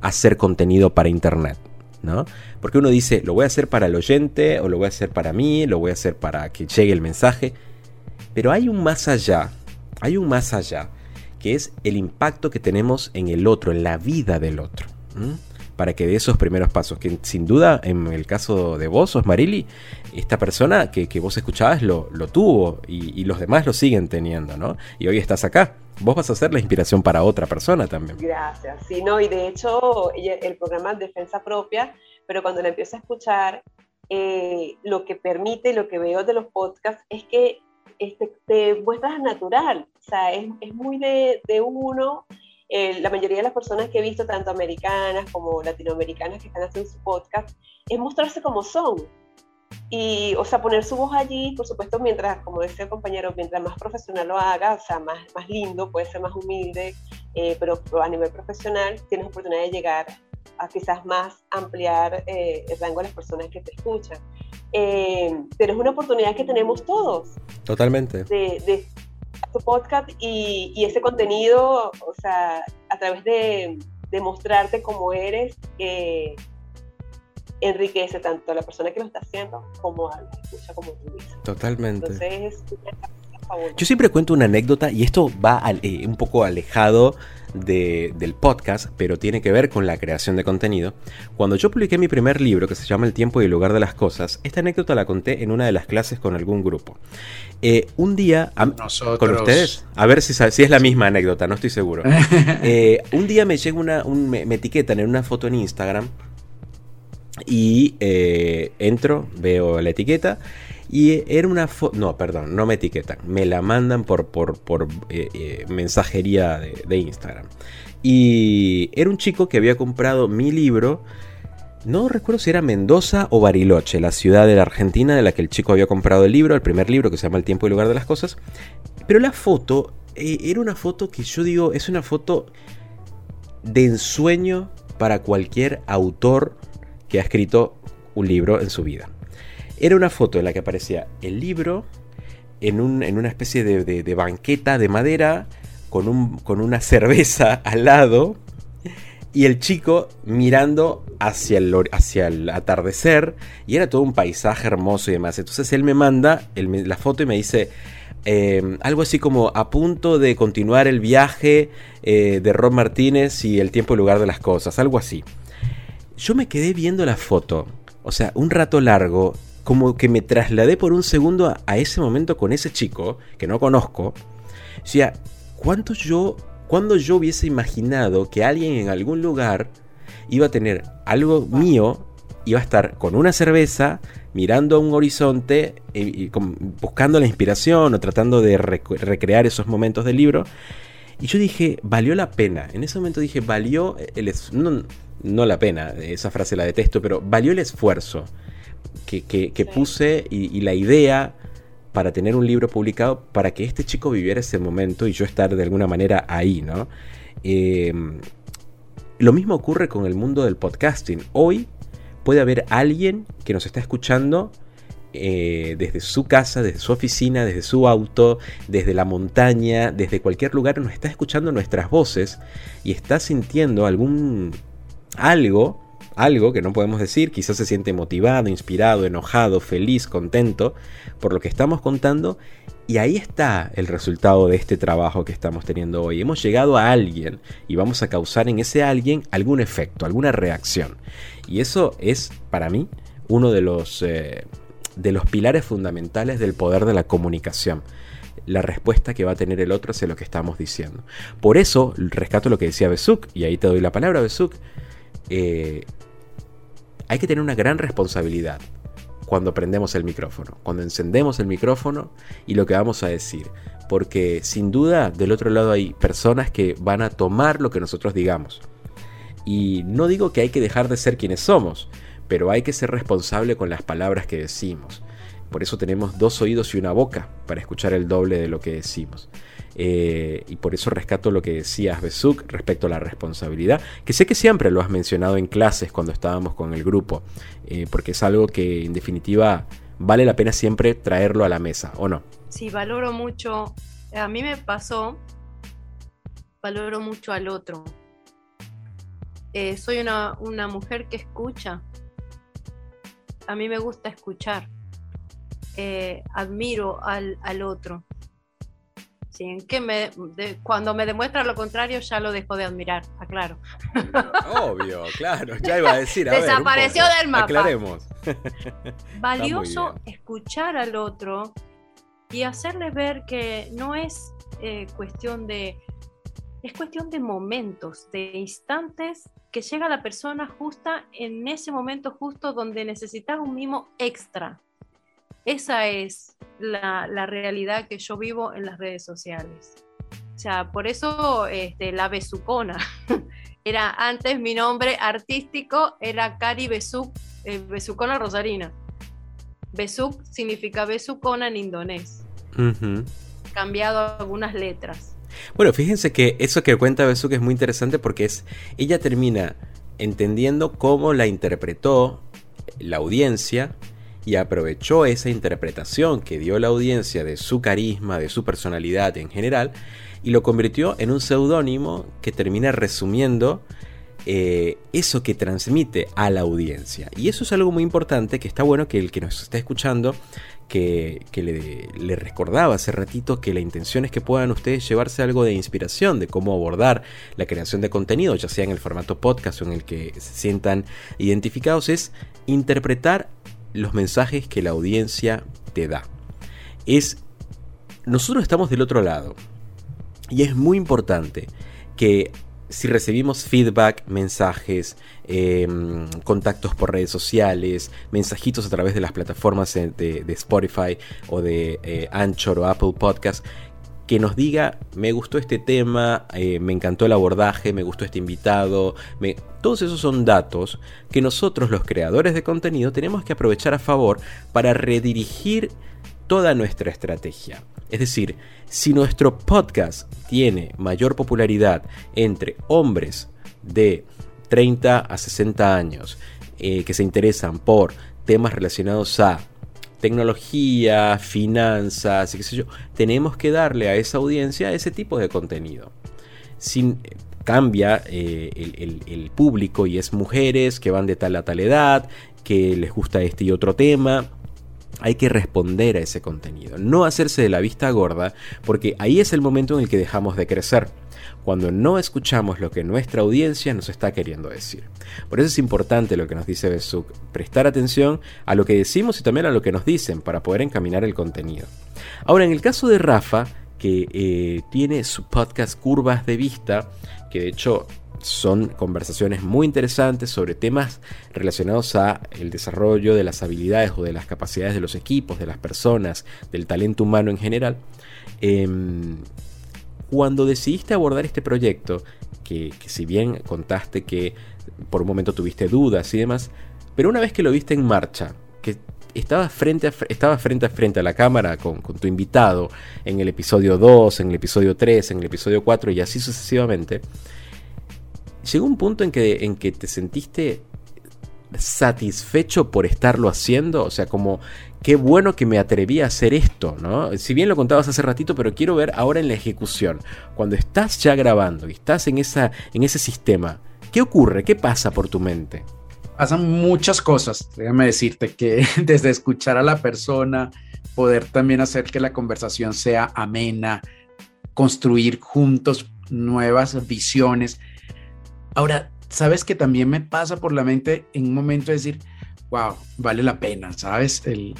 hacer contenido para Internet. ¿no? Porque uno dice, lo voy a hacer para el oyente, o lo voy a hacer para mí, lo voy a hacer para que llegue el mensaje. Pero hay un más allá, hay un más allá, que es el impacto que tenemos en el otro, en la vida del otro para que de esos primeros pasos, que sin duda en el caso de vos, Osmarili, esta persona que, vos escuchabas lo, lo tuvo y, los demás lo siguen teniendo, ¿no? Y hoy estás acá. Vos vas a ser la inspiración para otra persona también. Gracias. Sí, no, y de hecho el programa Defensa Propia, pero cuando la empiezo a escuchar, eh, lo que permite, lo que veo de los podcasts es que este, te muestras natural, o sea, es, es muy de, de uno la mayoría de las personas que he visto, tanto americanas como latinoamericanas que están haciendo su podcast, es mostrarse como son. Y, o sea, poner su voz allí, por supuesto, mientras, como decía el compañero, mientras más profesional lo haga, o sea, más, más lindo, puede ser más humilde, eh, pero a nivel profesional tienes oportunidad de llegar a quizás más ampliar eh, el rango de las personas que te escuchan. Eh, pero es una oportunidad que tenemos todos. Totalmente. De, de tu podcast y, ese contenido, o sea, a través de, de mostrarte cómo eres, eh, enriquece tanto a la persona que lo está haciendo como a la escucha como tú dices. Totalmente. Entonces, yo siempre cuento una anécdota y esto va eh, un poco alejado del podcast, pero tiene que ver con la creación de contenido. Cuando yo publiqué mi primer libro, que se llama El tiempo y el lugar de las cosas, esta anécdota la conté en una de las clases con algún grupo. Eh, un día, con ustedes, a ver si, si, es la misma anécdota, no estoy seguro. Eh, un día me llega una, me, etiquetan en una foto en Instagram y eh, entro, veo la etiqueta y era una foto, no, perdón, no me etiquetan, me la mandan por, por, eh, eh, mensajería de, Instagram. Y era un chico que había comprado mi libro, no recuerdo si era Mendoza o Bariloche, la ciudad de la Argentina de la que el chico había comprado el libro, el primer libro que se llama El tiempo y lugar de las cosas. Pero la foto eh, era una foto que yo digo, es una foto de ensueño para cualquier autor que ha escrito un libro en su vida. Era una foto en la que aparecía el libro en, una especie de, banqueta de madera con, un, con una cerveza al lado y el chico mirando hacia el, hacia el atardecer y era todo un paisaje hermoso y demás. Entonces él me manda la foto y me dice em, algo así como a punto de continuar el viaje eh, de Rob Martínez y el tiempo y lugar de las cosas, algo así. Yo me quedé viendo la foto, o sea, un rato largo como que me trasladé por un segundo a, ese momento con ese chico que no conozco. O sea, ¿cuánto yo, cuando yo hubiese imaginado que alguien en algún lugar iba a tener algo mío, iba a estar con una cerveza, mirando a un horizonte, y, buscando la inspiración o tratando de recrear esos momentos del libro. Y yo dije, valió la pena. En ese momento dije, valió el... No, no la pena, esa frase la detesto, pero valió el esfuerzo que, puse y, la idea para tener un libro publicado para que este chico viviera ese momento y yo estar de alguna manera ahí, ¿no? Eh, lo mismo ocurre con el mundo del podcasting. Hoy puede haber alguien que nos está escuchando eh, desde su casa, desde su oficina, desde su auto, desde la montaña, desde cualquier lugar, nos está escuchando nuestras voces y está sintiendo algún algo, algo que no podemos decir, quizás se siente motivado, inspirado, enojado, feliz, contento por lo que estamos contando y ahí está el resultado de este trabajo que estamos teniendo hoy. Hemos llegado a alguien y vamos a causar en ese alguien algún efecto, alguna reacción. Y eso es, para mí, uno de los, eh, de los pilares fundamentales del poder de la comunicación. La respuesta que va a tener el otro hacia lo que estamos diciendo. Por eso rescato lo que decía Besuk, y ahí te doy la palabra, Besuk. Eh, hay que tener una gran responsabilidad cuando prendemos el micrófono, cuando encendemos el micrófono y lo que vamos a decir. Porque sin duda del otro lado hay personas que van a tomar lo que nosotros digamos. Y no digo que hay que dejar de ser quienes somos, pero hay que ser responsable con las palabras que decimos. Por eso tenemos dos oídos y una boca para escuchar el doble de lo que decimos. Eh, y por eso rescato lo que decías, Besuk, respecto a la responsabilidad, que sé que siempre lo has mencionado en clases cuando estábamos con el grupo, eh, porque es algo que en definitiva vale la pena siempre traerlo a la mesa, ¿o no? Sí, valoro mucho, a mí me pasó, valoro mucho al otro. Eh, soy una, una mujer que escucha, a mí me gusta escuchar eh, admiro al, al otro. ¿Sí? Que me, cuando me demuestra lo contrario ya lo dejo de admirar, aclaro. Obvio, claro, ya iba a decir. Desapareció del mapa. Aclaremos. Valioso escuchar al otro y hacerle ver que no es eh, cuestión de es cuestión de momentos, de instantes que llega la persona justa en ese momento justo donde necesita un mimo extra. Esa es la, realidad que yo vivo en las redes sociales. O sea, por eso este, la besucona. Era antes mi nombre artístico, era Cari Besuk, eh, Besucona Rosarina. Besuk significa besucona en indonés. Cambiado algunas letras. Bueno, fíjense que eso que cuenta Besuk es muy interesante porque es ella termina entendiendo cómo la interpretó la audiencia y aprovechó esa interpretación que dio la audiencia de su carisma, de su personalidad en general, y lo convirtió en un seudónimo que termina resumiendo eh, eso que transmite a la audiencia. Y eso es algo muy importante que está bueno que el que nos está escuchando, que, le, le, recordaba hace ratito que la intención es que puedan ustedes llevarse algo de inspiración de cómo abordar la creación de contenido, ya sea en el formato podcast o en el que se sientan identificados, es interpretar los mensajes que la audiencia te da. Es, nosotros estamos del otro lado y es muy importante que si recibimos feedback, mensajes, em, contactos por redes sociales, mensajitos a través de las plataformas de, Spotify o de eh, Anchor o Apple Podcast, que nos diga, me gustó este tema, eh, me encantó el abordaje, me gustó este invitado. Todos esos son datos que nosotros los creadores de contenido tenemos que aprovechar a favor para redirigir toda nuestra estrategia. Es decir, si nuestro podcast tiene mayor popularidad entre hombres de 30 a 60 años eh, que se interesan por temas relacionados a tecnología, finanzas, qué tenemos que darle a esa audiencia ese tipo de contenido. Sin, cambia eh, el, público y es mujeres que van de tal a tal edad, que les gusta este y otro tema. Hay que responder a ese contenido, no hacerse de la vista gorda, porque ahí es el momento en el que dejamos de crecer cuando no escuchamos lo que nuestra audiencia nos está queriendo decir. Por eso es importante lo que nos dice Besuk, prestar atención a lo que decimos y también a lo que nos dicen para poder encaminar el contenido. Ahora, en el caso de Rafa, que eh, tiene su podcast Curvas de Vista, que de hecho son conversaciones muy interesantes sobre temas relacionados a el desarrollo de las habilidades o de las capacidades de los equipos, de las personas, del talento humano en general. Em, cuando decidiste abordar este proyecto, que, si bien contaste que por un momento tuviste dudas y demás, pero una vez que lo viste en marcha, que estabas frente a, frente a frente a la cámara con, con, tu invitado en el episodio 2, en el episodio 3, en el episodio 4 y así sucesivamente, llegó un punto en que, en que te sentiste satisfecho por estarlo haciendo, o sea, como qué bueno que me atreví a hacer esto, ¿no? Si bien lo contabas hace ratito, pero quiero ver ahora en la ejecución, cuando estás ya grabando y estás en, esa, en ese sistema, ¿qué ocurre? ¿Qué pasa por tu mente? Pasan muchas cosas, déjame decirte que desde escuchar a la persona, poder también hacer que la conversación sea amena, construir juntos nuevas visiones. Ahora, sabes que también me pasa por la mente en un momento de decir, wow, vale la pena, ¿sabes? El,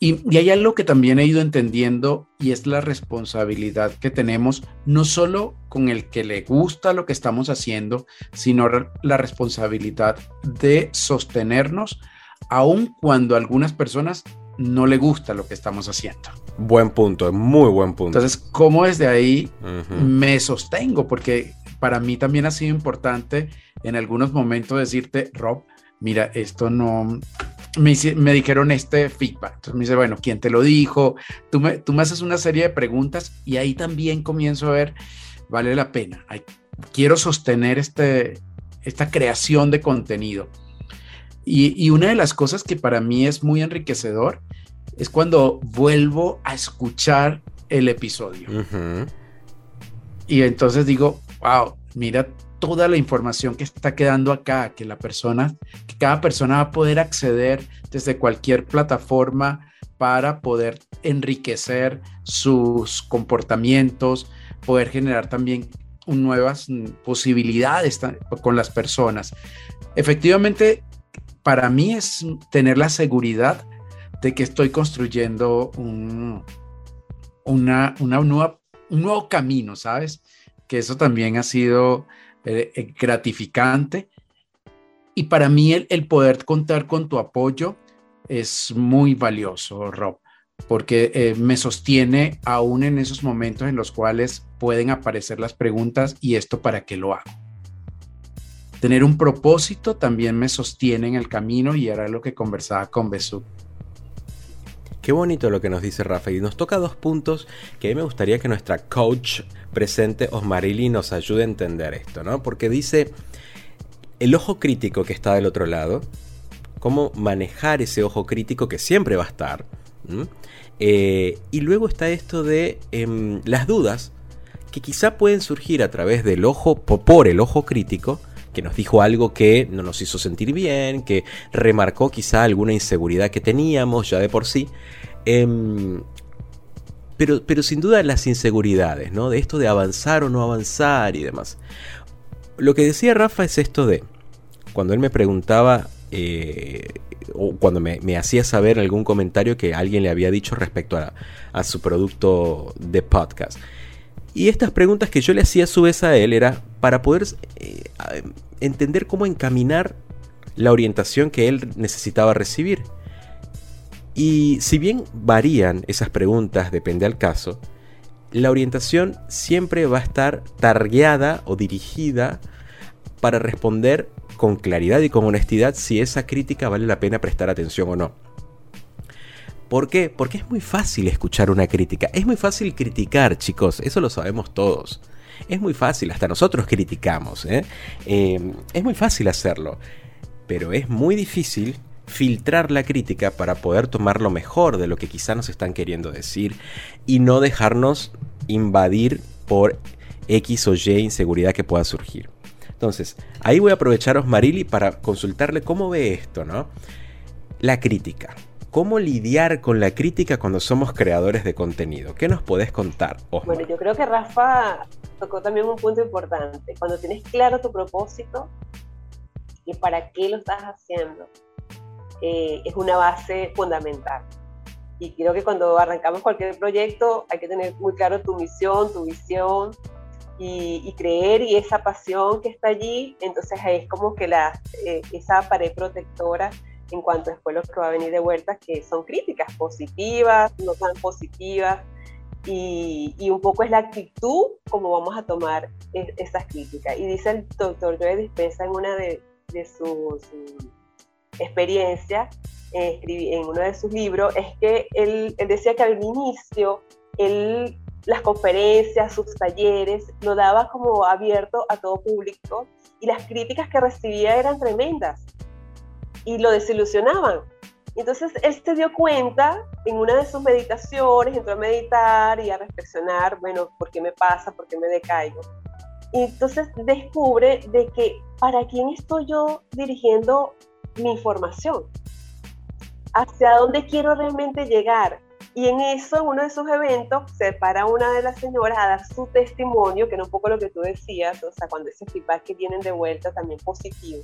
y, y, hay algo que también he ido entendiendo y es la responsabilidad que tenemos, no solo con el que le gusta lo que estamos haciendo, sino la responsabilidad de sostenernos, aun cuando a algunas personas no le gusta lo que estamos haciendo. Buen punto, muy buen punto. Entonces, ¿cómo desde ahí uh -huh. me sostengo? Porque para mí también ha sido importante en algunos momentos decirte, Rob, mira, esto no, me, me, dijeron este feedback. Entonces me dice, bueno, ¿quién te lo dijo? Tú me, tú me haces una serie de preguntas y ahí también comienzo a ver, vale la pena. Hay, quiero sostener este, esta creación de contenido. Y, y, una de las cosas que para mí es muy enriquecedor es cuando vuelvo a escuchar el episodio. Uh -huh. Y entonces digo, wow, mira toda la información que está quedando acá, que la persona, que cada persona va a poder acceder desde cualquier plataforma para poder enriquecer sus comportamientos, poder generar también nuevas posibilidades con las personas. Efectivamente, para mí es tener la seguridad de que estoy construyendo un, una, un nuevo camino, ¿sabes? Que eso también ha sido eh, gratificante. Y para mí el, el, poder contar con tu apoyo es muy valioso, Rob, porque eh, me sostiene aún en esos momentos en los cuales pueden aparecer las preguntas y esto para qué lo hago. Tener un propósito también me sostiene en el camino y era lo que conversaba con Besú. Qué bonito lo que nos dice Rafa y nos toca dos puntos que a mí me gustaría que nuestra coach presente Osmarili nos ayude a entender esto, ¿no? Porque dice el ojo crítico que está del otro lado, cómo manejar ese ojo crítico que siempre va a estar. Eh, y luego está esto de eh, las dudas que quizá pueden surgir a través del ojo, por el ojo crítico, que nos dijo algo que no nos hizo sentir bien, que remarcó quizá alguna inseguridad que teníamos ya de por sí. Eh, pero, pero sin duda las inseguridades, ¿no? De esto de avanzar o no avanzar y demás. Lo que decía Rafa es esto de, cuando él me preguntaba, eh, o cuando me, hacía saber algún comentario que alguien le había dicho respecto a, a su producto de podcast. Y estas preguntas que yo le hacía a su vez a él era para poder eh, entender cómo encaminar la orientación que él necesitaba recibir. Y si bien varían esas preguntas, depende al caso, la orientación siempre va a estar targueada o dirigida para responder con claridad y con honestidad si esa crítica vale la pena prestar atención o no. ¿Por qué? Porque es muy fácil escuchar una crítica. Es muy fácil criticar, chicos. Eso lo sabemos todos. Es muy fácil, hasta nosotros criticamos. ¿eh? Eh, es muy fácil hacerlo. Pero es muy difícil filtrar la crítica para poder tomar lo mejor de lo que quizá nos están queriendo decir y no dejarnos invadir por X o Y inseguridad que pueda surgir. Entonces, ahí voy a aprovecharos Marili para consultarle cómo ve esto, ¿no? La crítica. ¿Cómo lidiar con la crítica cuando somos creadores de contenido? ¿Qué nos podés contar? Osmar? Bueno, yo creo que Rafa tocó también un punto importante. Cuando tienes claro tu propósito y para qué lo estás haciendo, eh, es una base fundamental. Y creo que cuando arrancamos cualquier proyecto hay que tener muy claro tu misión, tu visión y, creer y esa pasión que está allí. Entonces es como que la, eh, esa pared protectora en cuanto después lo que va a venir de vuelta, que son críticas positivas, no tan positivas, y, y, un poco es la actitud como vamos a tomar es, esas críticas. Y dice el doctor Joe Dispensa en una de, de sus experiencia eh, en uno de sus libros, es que él, decía que al inicio él, las conferencias, sus talleres, lo daba como abierto a todo público y las críticas que recibía eran tremendas y lo desilusionaban. Entonces él se dio cuenta en una de sus meditaciones, entró a meditar y a reflexionar, bueno, ¿por qué me pasa? ¿Por qué me decaigo? Y entonces descubre de que para quién estoy yo dirigiendo mi información, hacia dónde quiero realmente llegar. Y en eso, uno de sus eventos, se para una de las señoras a dar su testimonio, que era un poco lo que tú decías, o sea, cuando ese feedback que tienen de vuelta también positivo.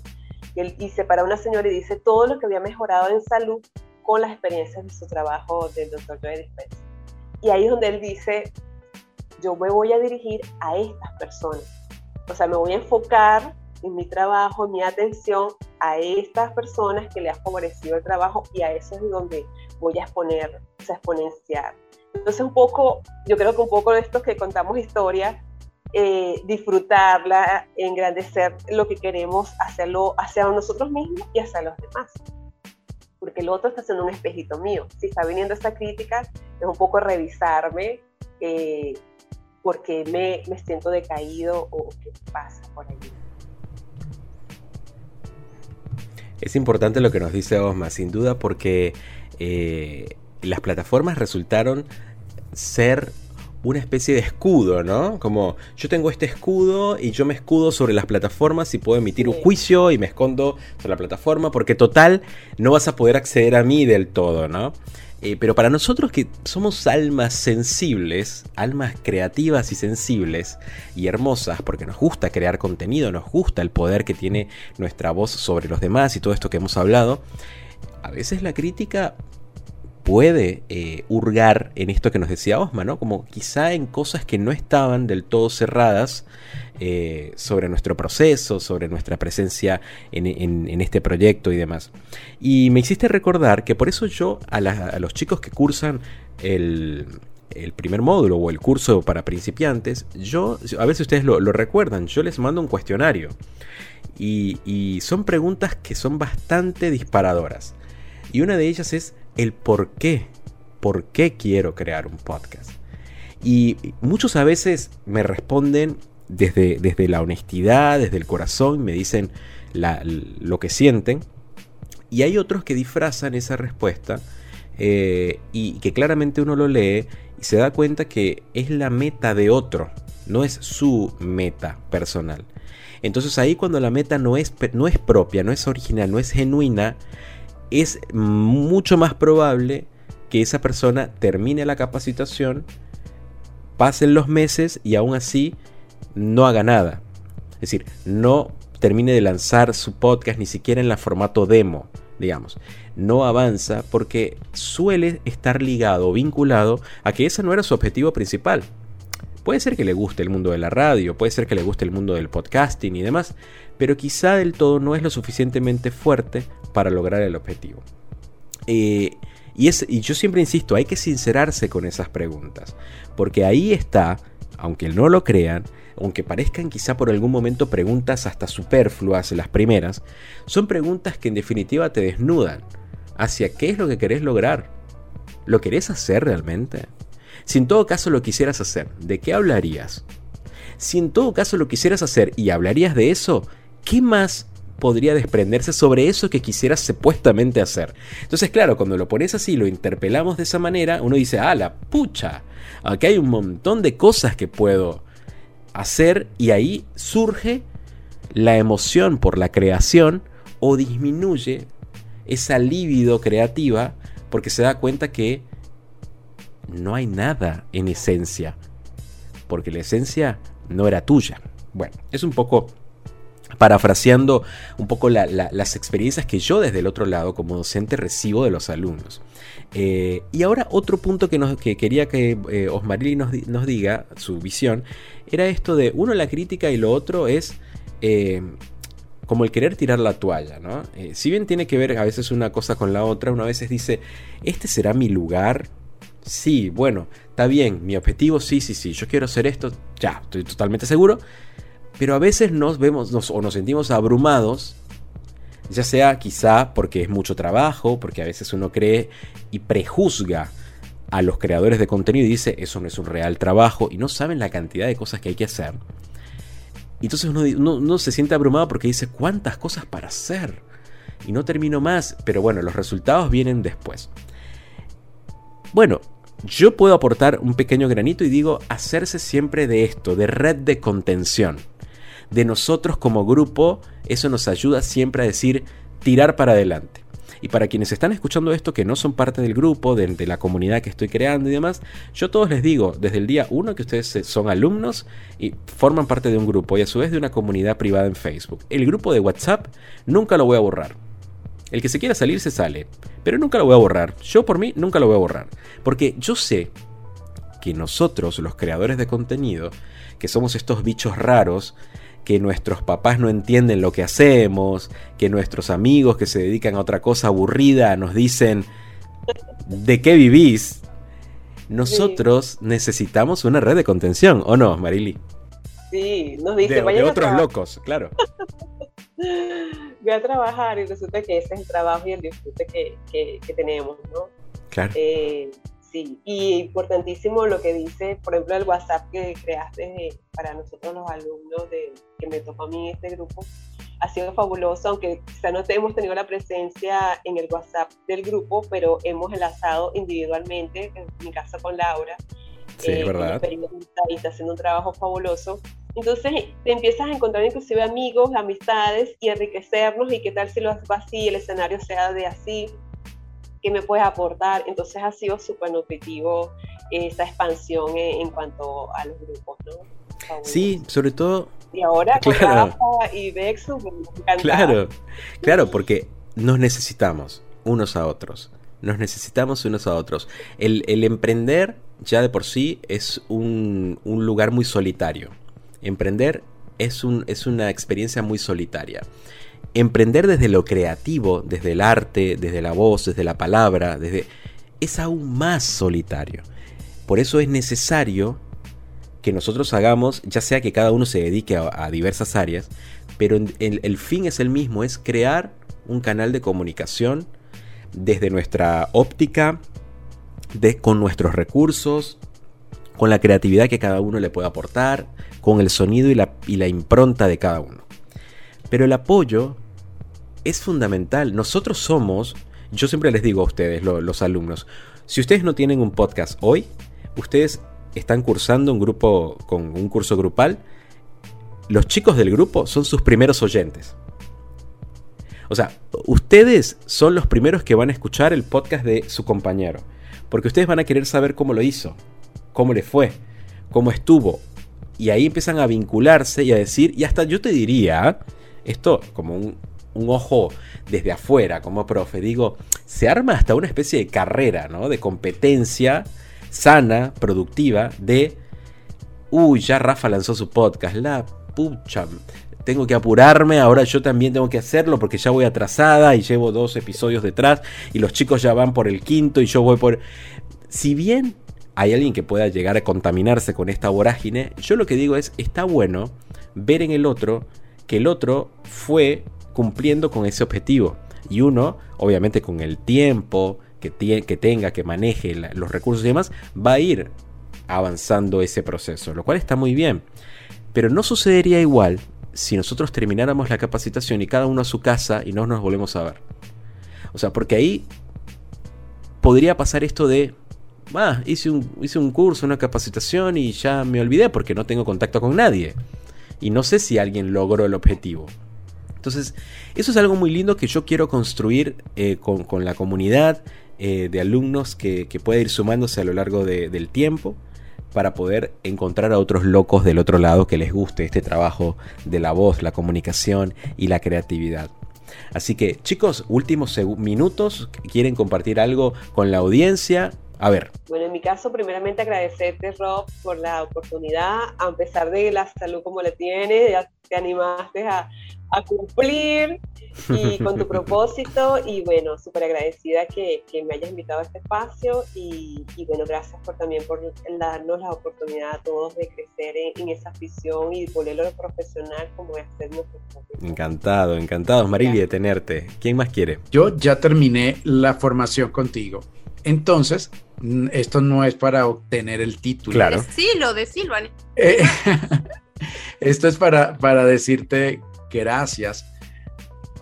Y, él, y se para una señora y dice todo lo que había mejorado en salud con las experiencias de su trabajo del doctor Joe Dispenza. Y ahí es donde él dice, yo me voy a dirigir a estas personas. O sea, me voy a enfocar mi trabajo, mi atención a estas personas que le ha favorecido el trabajo y a eso es donde voy a exponer, o sea, exponenciar. Entonces, un poco, yo creo que un poco de esto que contamos historia, eh, disfrutarla, engrandecer lo que queremos hacerlo hacia nosotros mismos y hacia los demás. Porque el otro está haciendo un espejito mío. Si está viniendo esta crítica, es un poco revisarme eh, porque me, me siento decaído o qué pasa por ahí. Es importante lo que nos dice Osma, sin duda, porque eh, las plataformas resultaron ser una especie de escudo, ¿no? Como yo tengo este escudo y yo me escudo sobre las plataformas y puedo emitir un juicio y me escondo sobre la plataforma porque total no vas a poder acceder a mí del todo, ¿no? Eh, pero para nosotros que somos almas sensibles, almas creativas y sensibles y hermosas, porque nos gusta crear contenido, nos gusta el poder que tiene nuestra voz sobre los demás y todo esto que hemos hablado, a veces la crítica puede eh, hurgar en esto que nos decía Osma, ¿no? Como quizá en cosas que no estaban del todo cerradas eh, sobre nuestro proceso, sobre nuestra presencia en, este proyecto y demás. Y me hiciste recordar que por eso yo a, los chicos que cursan el, primer módulo o el curso para principiantes, yo, a veces ustedes lo, recuerdan, yo les mando un cuestionario. Y son preguntas que son bastante disparadoras. Y una de ellas es el por qué, por qué quiero crear un podcast. Y muchos a veces me responden desde, desde la honestidad, desde el corazón, me dicen lo que sienten. Y hay otros que disfrazan esa respuesta eh, y que claramente uno lo lee y se da cuenta que es la meta de otro, no es su meta personal. Entonces ahí cuando la meta no es, no es propia, no es original, no es genuina, es mucho más probable que esa persona termine la capacitación, pasen los meses y aún así no haga nada. Es decir, no termine de lanzar su podcast ni siquiera en la formato demo, digamos. No avanza porque suele estar ligado o vinculado a que ese no era su objetivo principal. Puede ser que le guste el mundo de la radio, puede ser que le guste el mundo del podcasting y demás, pero quizá del todo no es lo suficientemente fuerte para lograr el objetivo. Eh, y, y yo siempre insisto, hay que sincerarse con esas preguntas, porque ahí está, aunque no lo crean, aunque parezcan quizá por algún momento preguntas hasta superfluas las primeras, son preguntas que en definitiva te desnudan hacia qué es lo que querés lograr. ¿Lo querés hacer realmente? Si en todo caso lo quisieras hacer, ¿de qué hablarías? Si en todo caso lo quisieras hacer y hablarías de eso, ¿qué más podría desprenderse sobre eso que quisieras supuestamente hacer. Entonces, claro, cuando lo pones así, lo interpelamos de esa manera, uno dice, ah, la pucha, aquí hay un montón de cosas que puedo hacer y ahí surge la emoción por la creación o disminuye esa libido creativa porque se da cuenta que no hay nada en esencia, porque la esencia no era tuya. Bueno, es un poco parafraseando un poco las experiencias que yo desde el otro lado como docente recibo de los alumnos. Eh, y ahora otro punto que, nos, quería que eh, Osmarili nos, diga, su visión, era esto de, uno, la crítica y lo otro es... Eh, como el querer tirar la toalla, ¿no? si bien tiene que ver a veces una cosa con la otra, uno a veces dice, ¿este será mi lugar? Sí, bueno, está bien, mi objetivo, sí, sí, sí, yo quiero hacer esto, ya, estoy totalmente seguro, pero a veces nos vemos o nos sentimos abrumados Ya sea quizá porque es mucho trabajo, porque a veces uno cree y prejuzga a los creadores de contenido y dice, eso no es un real trabajo y no saben la cantidad de cosas que hay que hacer. Entonces uno, se siente abrumado porque dice, ¿cuántas cosas para hacer? Y no termino más, pero bueno, los resultados vienen después. Bueno, yo puedo aportar un pequeño granito y digo, hacerse siempre de esto, de red de contención. De nosotros como grupo, eso nos ayuda siempre a decir, tirar para adelante. Y para quienes están escuchando esto que no son parte del grupo, de, la comunidad que estoy creando y demás, yo todos les digo desde el día uno que ustedes son alumnos y forman parte de un grupo y a su vez de una comunidad privada en Facebook. El grupo de WhatsApp nunca lo voy a borrar. El que se quiera salir se sale, pero nunca lo voy a borrar. Yo por mí nunca lo voy a borrar. Porque yo sé que nosotros, los creadores de contenido, que somos estos bichos raros, que nuestros papás no entienden lo que hacemos, que nuestros amigos que se dedican a otra cosa aburrida nos dicen, ¿de qué vivís? Nosotros necesitamos una red de contención, ¿o no, Marili? Sí, nos dice, de, otros locos, claro. Voy a trabajar y resulta que ese es el trabajo y el disfrute que, que, tenemos, ¿no? Claro. Eh, Sí, y importantísimo lo que dice, por ejemplo, el WhatsApp que creaste para nosotros los alumnos de, que me tocó a mí este grupo, ha sido fabuloso, aunque quizá no hemos tenido la presencia en el WhatsApp del grupo, pero hemos enlazado individualmente, en mi caso con Laura. Sí, eh, verdad. Y está haciendo un trabajo fabuloso. Entonces te empiezas a encontrar inclusive amigos, amistades y enriquecernos y qué tal si lo haces así, el escenario sea de así qué me puedes aportar. Entonces ha sido súper nutritivo esa expansión en, cuanto a los grupos, ¿no? Sí, sobre todo... Y ahora claro. con y Dexu, me. Claro, claro, porque nos necesitamos unos a otros. Nos necesitamos unos a otros. El, emprender ya de por sí es un, un lugar muy solitario. Emprender es, un, es una experiencia muy solitaria emprender desde lo creativo, desde el arte, desde la voz, desde la palabra, desde es aún más solitario. Por eso es necesario que nosotros hagamos, ya sea que cada uno se dedique a, diversas áreas, pero el, fin es el mismo, es crear un canal de comunicación desde nuestra óptica, con nuestros recursos, con la creatividad que cada uno le puede aportar, con el sonido y la impronta de cada uno. Pero el apoyo es fundamental. Nosotros somos, yo siempre les digo a ustedes, los alumnos, si ustedes no tienen un podcast hoy, ustedes están cursando un grupo con un curso grupal, los chicos del grupo son sus primeros oyentes. O sea, ustedes son los primeros que van a escuchar el podcast de su compañero. Porque ustedes van a querer saber cómo lo hizo, cómo le fue, cómo estuvo. Y ahí empiezan a vincularse y a decir, y hasta yo te diría, esto como un, un ojo desde afuera como profe, digo, se arma hasta una especie de carrera, ¿no? De competencia sana, productiva, de, uy, ya Rafa lanzó su podcast, la pucha, tengo que apurarme, ahora yo también tengo que hacerlo porque ya voy atrasada y llevo dos episodios detrás y los chicos ya van por el quinto y yo voy por... Si bien hay alguien que pueda llegar a contaminarse con esta vorágine, yo lo que digo es, está bueno ver en el otro que el otro fue cumpliendo con ese objetivo. Y uno, obviamente con el tiempo que, que tenga, que maneje los recursos y demás, va a ir avanzando ese proceso, lo cual está muy bien. Pero no sucedería igual si nosotros termináramos la capacitación y cada uno a su casa y no nos volvemos a ver. O sea, porque ahí podría pasar esto de, ah, hice un, hice un curso, una capacitación y ya me olvidé porque no tengo contacto con nadie. Y no sé si alguien logró el objetivo. Entonces, eso es algo muy lindo que yo quiero construir eh, con, la comunidad eh, de alumnos que, puede ir sumándose a lo largo del tiempo para poder encontrar a otros locos del otro lado que les guste este trabajo de la voz, la comunicación y la creatividad. Así que chicos, últimos minutos, ¿quieren compartir algo con la audiencia? A ver. Bueno, en mi caso, primeramente agradecerte, Rob, por la oportunidad, a pesar de la salud como la tienes, ya te animaste a, a cumplir y con tu propósito y bueno, súper agradecida que, que, me hayas invitado a este espacio y, y, bueno, gracias por también por darnos la oportunidad a todos de crecer en, esa afición y ponerlo lo profesional como es hacer nuestro Encantado, encantado, Marili, de tenerte. ¿Quién más quiere? Yo ya terminé la formación contigo. Entonces, esto no es para obtener el título. Claro. Decilo, decilo. Eh, esto es para, para decirte gracias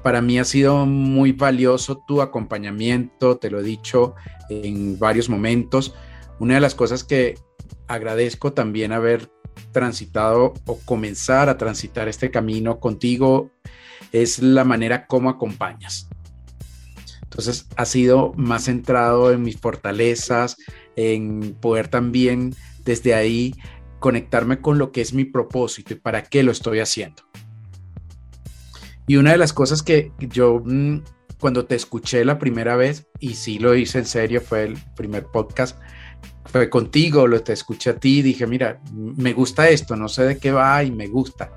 para mí ha sido muy valioso tu acompañamiento, te lo he dicho en varios momentos. Una de las cosas que agradezco también haber transitado o comenzar a transitar este camino contigo es la manera como acompañas. Entonces ha sido más centrado en mis fortalezas, en poder también desde ahí conectarme con lo que es mi propósito y para qué lo estoy haciendo. Y una de las cosas que yo mm, cuando te escuché la primera vez, y sí lo hice en serio, fue el primer podcast, fue contigo, lo te escuché a ti, dije, mira, me gusta esto, no sé de qué va y me gusta.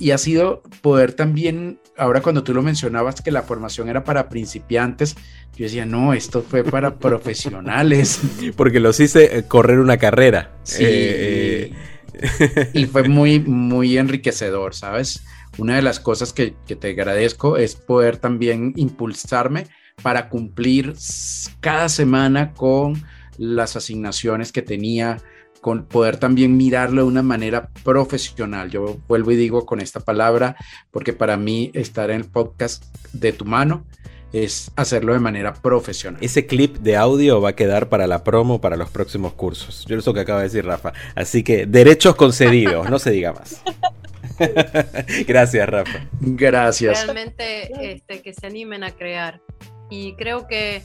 Y ha sido poder también, ahora cuando tú lo mencionabas que la formación era para principiantes, yo decía, no, esto fue para profesionales. Porque los hice eh, correr una carrera. Sí. Eh, y fue muy, muy enriquecedor, ¿sabes? Una de las cosas que, te agradezco es poder también impulsarme para cumplir cada semana con las asignaciones que tenía, con poder también mirarlo de una manera profesional. Yo vuelvo y digo con esta palabra, porque para mí estar en el podcast de tu mano es hacerlo de manera profesional. Ese clip de audio va a quedar para la promo para los próximos cursos. Yo eso que acaba de decir Rafa. Así que derechos concedidos, no se diga más. Gracias, Rafa. Gracias. Realmente este, que se animen a crear. Y creo que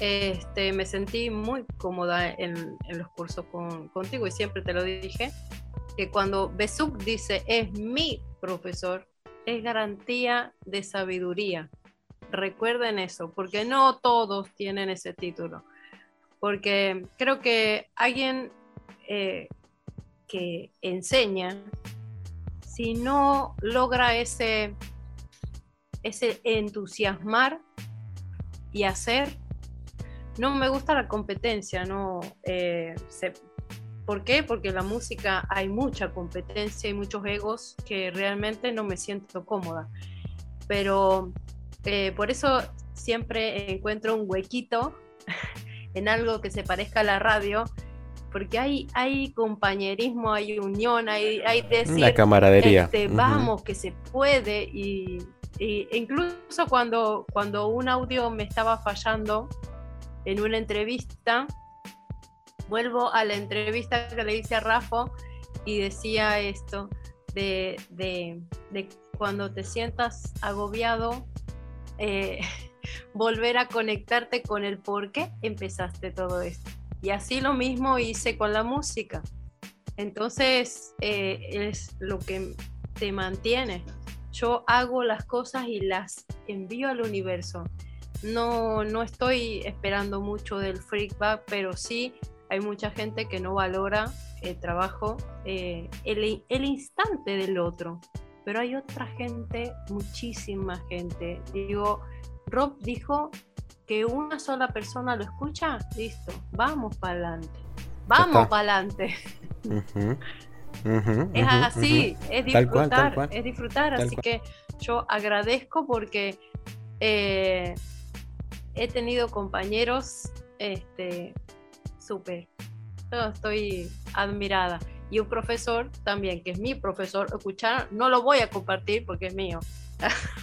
este, me sentí muy cómoda en, los cursos contigo y siempre te lo dije, que cuando Besuk dice es mi profesor, es garantía de sabiduría. Recuerden eso, porque no todos tienen ese título. Porque creo que alguien eh, que enseña si no logra ese, ese entusiasmar y hacer, no me gusta la competencia, no eh, ¿Por qué? Porque en la música hay mucha competencia y muchos egos que realmente no me siento cómoda. Pero eh, por eso siempre encuentro un huequito en algo que se parezca a la radio porque hay, hay compañerismo, hay unión, hay, hay decir, la camaradería. Este, vamos, que se puede. Y, incluso cuando, cuando un audio me estaba fallando en una entrevista, vuelvo a la entrevista que le hice a Rafa y decía esto, de, de, de cuando te sientas agobiado, eh, volver a conectarte con el por qué empezaste todo esto. Y así lo mismo hice con la música. Entonces eh, es lo que te mantiene. Yo hago las cosas y las envío al universo. No, no estoy esperando mucho del freakback, pero sí hay mucha gente que no valora el trabajo, eh, el, el instante del otro. Pero hay otra gente, muchísima gente. Digo, Rob dijo que una sola persona lo escucha, listo, vamos para adelante. Vamos para adelante. es así, es disfrutar, es disfrutar. así que yo agradezco porque eh, he tenido compañeros este súper. Yo estoy admirada. Y un profesor también, que es mi profesor, escuchar, no lo voy a compartir porque es mío.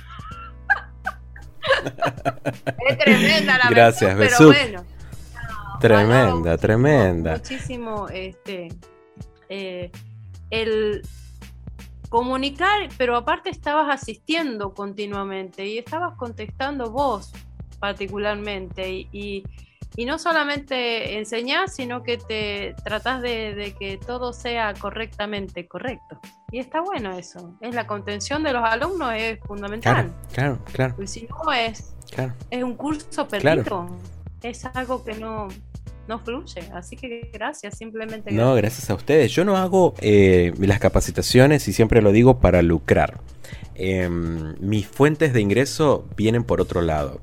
es tremenda la Gracias, pero bueno. Tremenda, tremenda. Muchísimo este, eh, el comunicar, pero aparte estabas asistiendo continuamente y estabas contestando vos particularmente y y no solamente enseñar, sino que te tratas de, que todo sea correctamente correcto. Y está bueno eso. Es la contención de los alumnos es fundamental. Claro, claro. si no es, es un curso perdido. Es algo que no, no fluye. Así que gracias, simplemente No, gracias a ustedes. Yo no hago eh, las capacitaciones y siempre lo digo para lucrar. Em, mis fuentes de ingreso vienen por otro lado.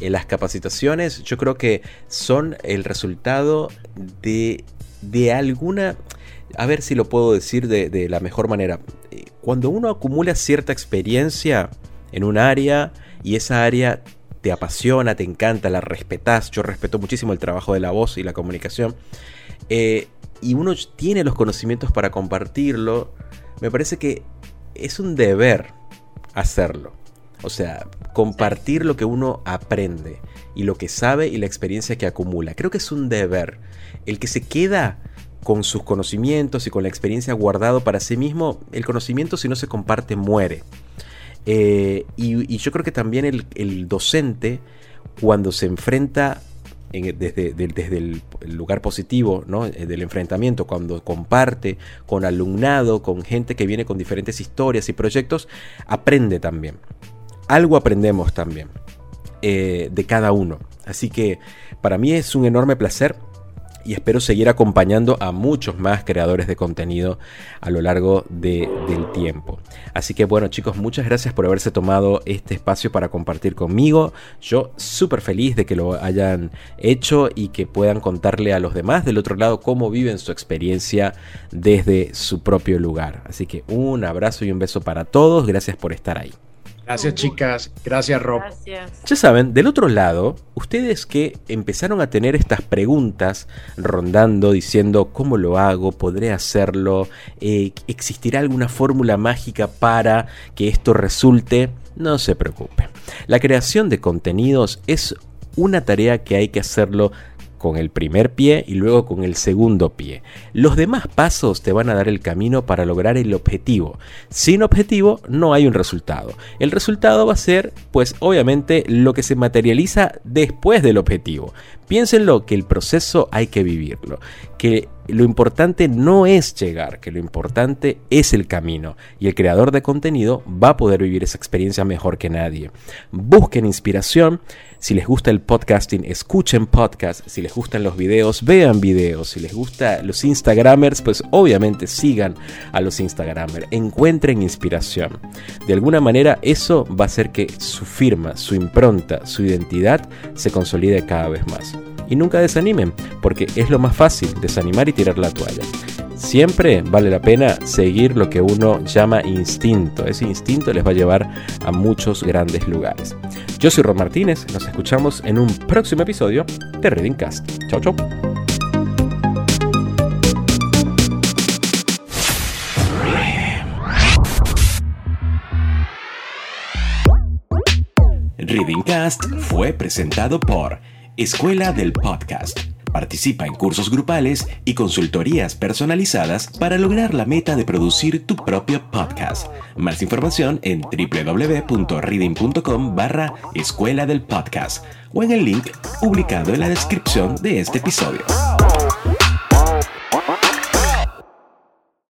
Eh, las capacitaciones yo creo que son el resultado de, de alguna... A ver si lo puedo decir de, de la mejor manera. Eh, Cuando uno acumula cierta experiencia en un área y esa área te apasiona, te encanta, la respetas. Yo respeto muchísimo el trabajo de la voz y la comunicación. eh, y uno tiene los conocimientos para compartirlo. Me parece que es un deber hacerlo. O sea, compartir lo que uno aprende y lo que sabe y la experiencia que acumula. Creo que es un deber. El que se queda con sus conocimientos y con la experiencia guardado para sí mismo, el conocimiento si no se comparte muere. Eh, y, yo creo que también el, docente, cuando se enfrenta en- desde, desde el, el lugar positivo ¿no? Eh, del enfrentamiento, cuando comparte con alumnado, con gente que viene con diferentes historias y proyectos, aprende también. Algo aprendemos también eh, de cada uno. Así que para mí es un enorme placer y espero seguir acompañando a muchos más creadores de contenido a lo largo de- del tiempo. Así que bueno chicos, muchas gracias por haberse tomado este espacio para compartir conmigo. Yo súper feliz de que lo hayan hecho y que puedan contarle a los demás del otro lado cómo viven su experiencia desde su propio lugar. Así que un abrazo y un beso para todos. Gracias por estar ahí. Gracias, chicas. Gracias, Rob. Gracias. Ya saben, del otro lado, ustedes que empezaron a tener estas preguntas rondando, diciendo cómo lo hago, podré hacerlo, Eh, existirá alguna fórmula mágica para que esto resulte, no se preocupe. La creación de contenidos es una tarea que hay que hacerlo con el primer pie y luego con el segundo pie. Los demás pasos te van a dar el camino para lograr el objetivo. Sin objetivo no hay un resultado. El resultado va a ser, pues obviamente, lo que se materializa después del objetivo. Piénsenlo que el proceso hay que vivirlo, que lo importante no es llegar, que lo importante es el camino y el creador de contenido va a poder vivir esa experiencia mejor que nadie. Busquen inspiración, si les gusta el podcasting, escuchen podcast, si les gustan los videos, vean videos, si les gusta los Instagramers, pues obviamente sigan a los Instagramers, encuentren inspiración. De alguna manera eso va a hacer que su firma, su impronta, su identidad se consolide cada vez más. Y nunca desanimen, porque es lo más fácil, desanimar y tirar la toalla. Siempre vale la pena seguir lo que uno llama instinto. Ese instinto les va a llevar a muchos grandes lugares. Yo soy Ron Martínez, nos escuchamos en un próximo episodio de Reading Cast. Chau, chau. Reading Cast fue presentado por Escuela del Podcast. Participa en cursos grupales y consultorías personalizadas para lograr la meta de producir tu propio podcast. Más información en www.reading.com barra Escuela del Podcast o en el link publicado en la descripción de este episodio.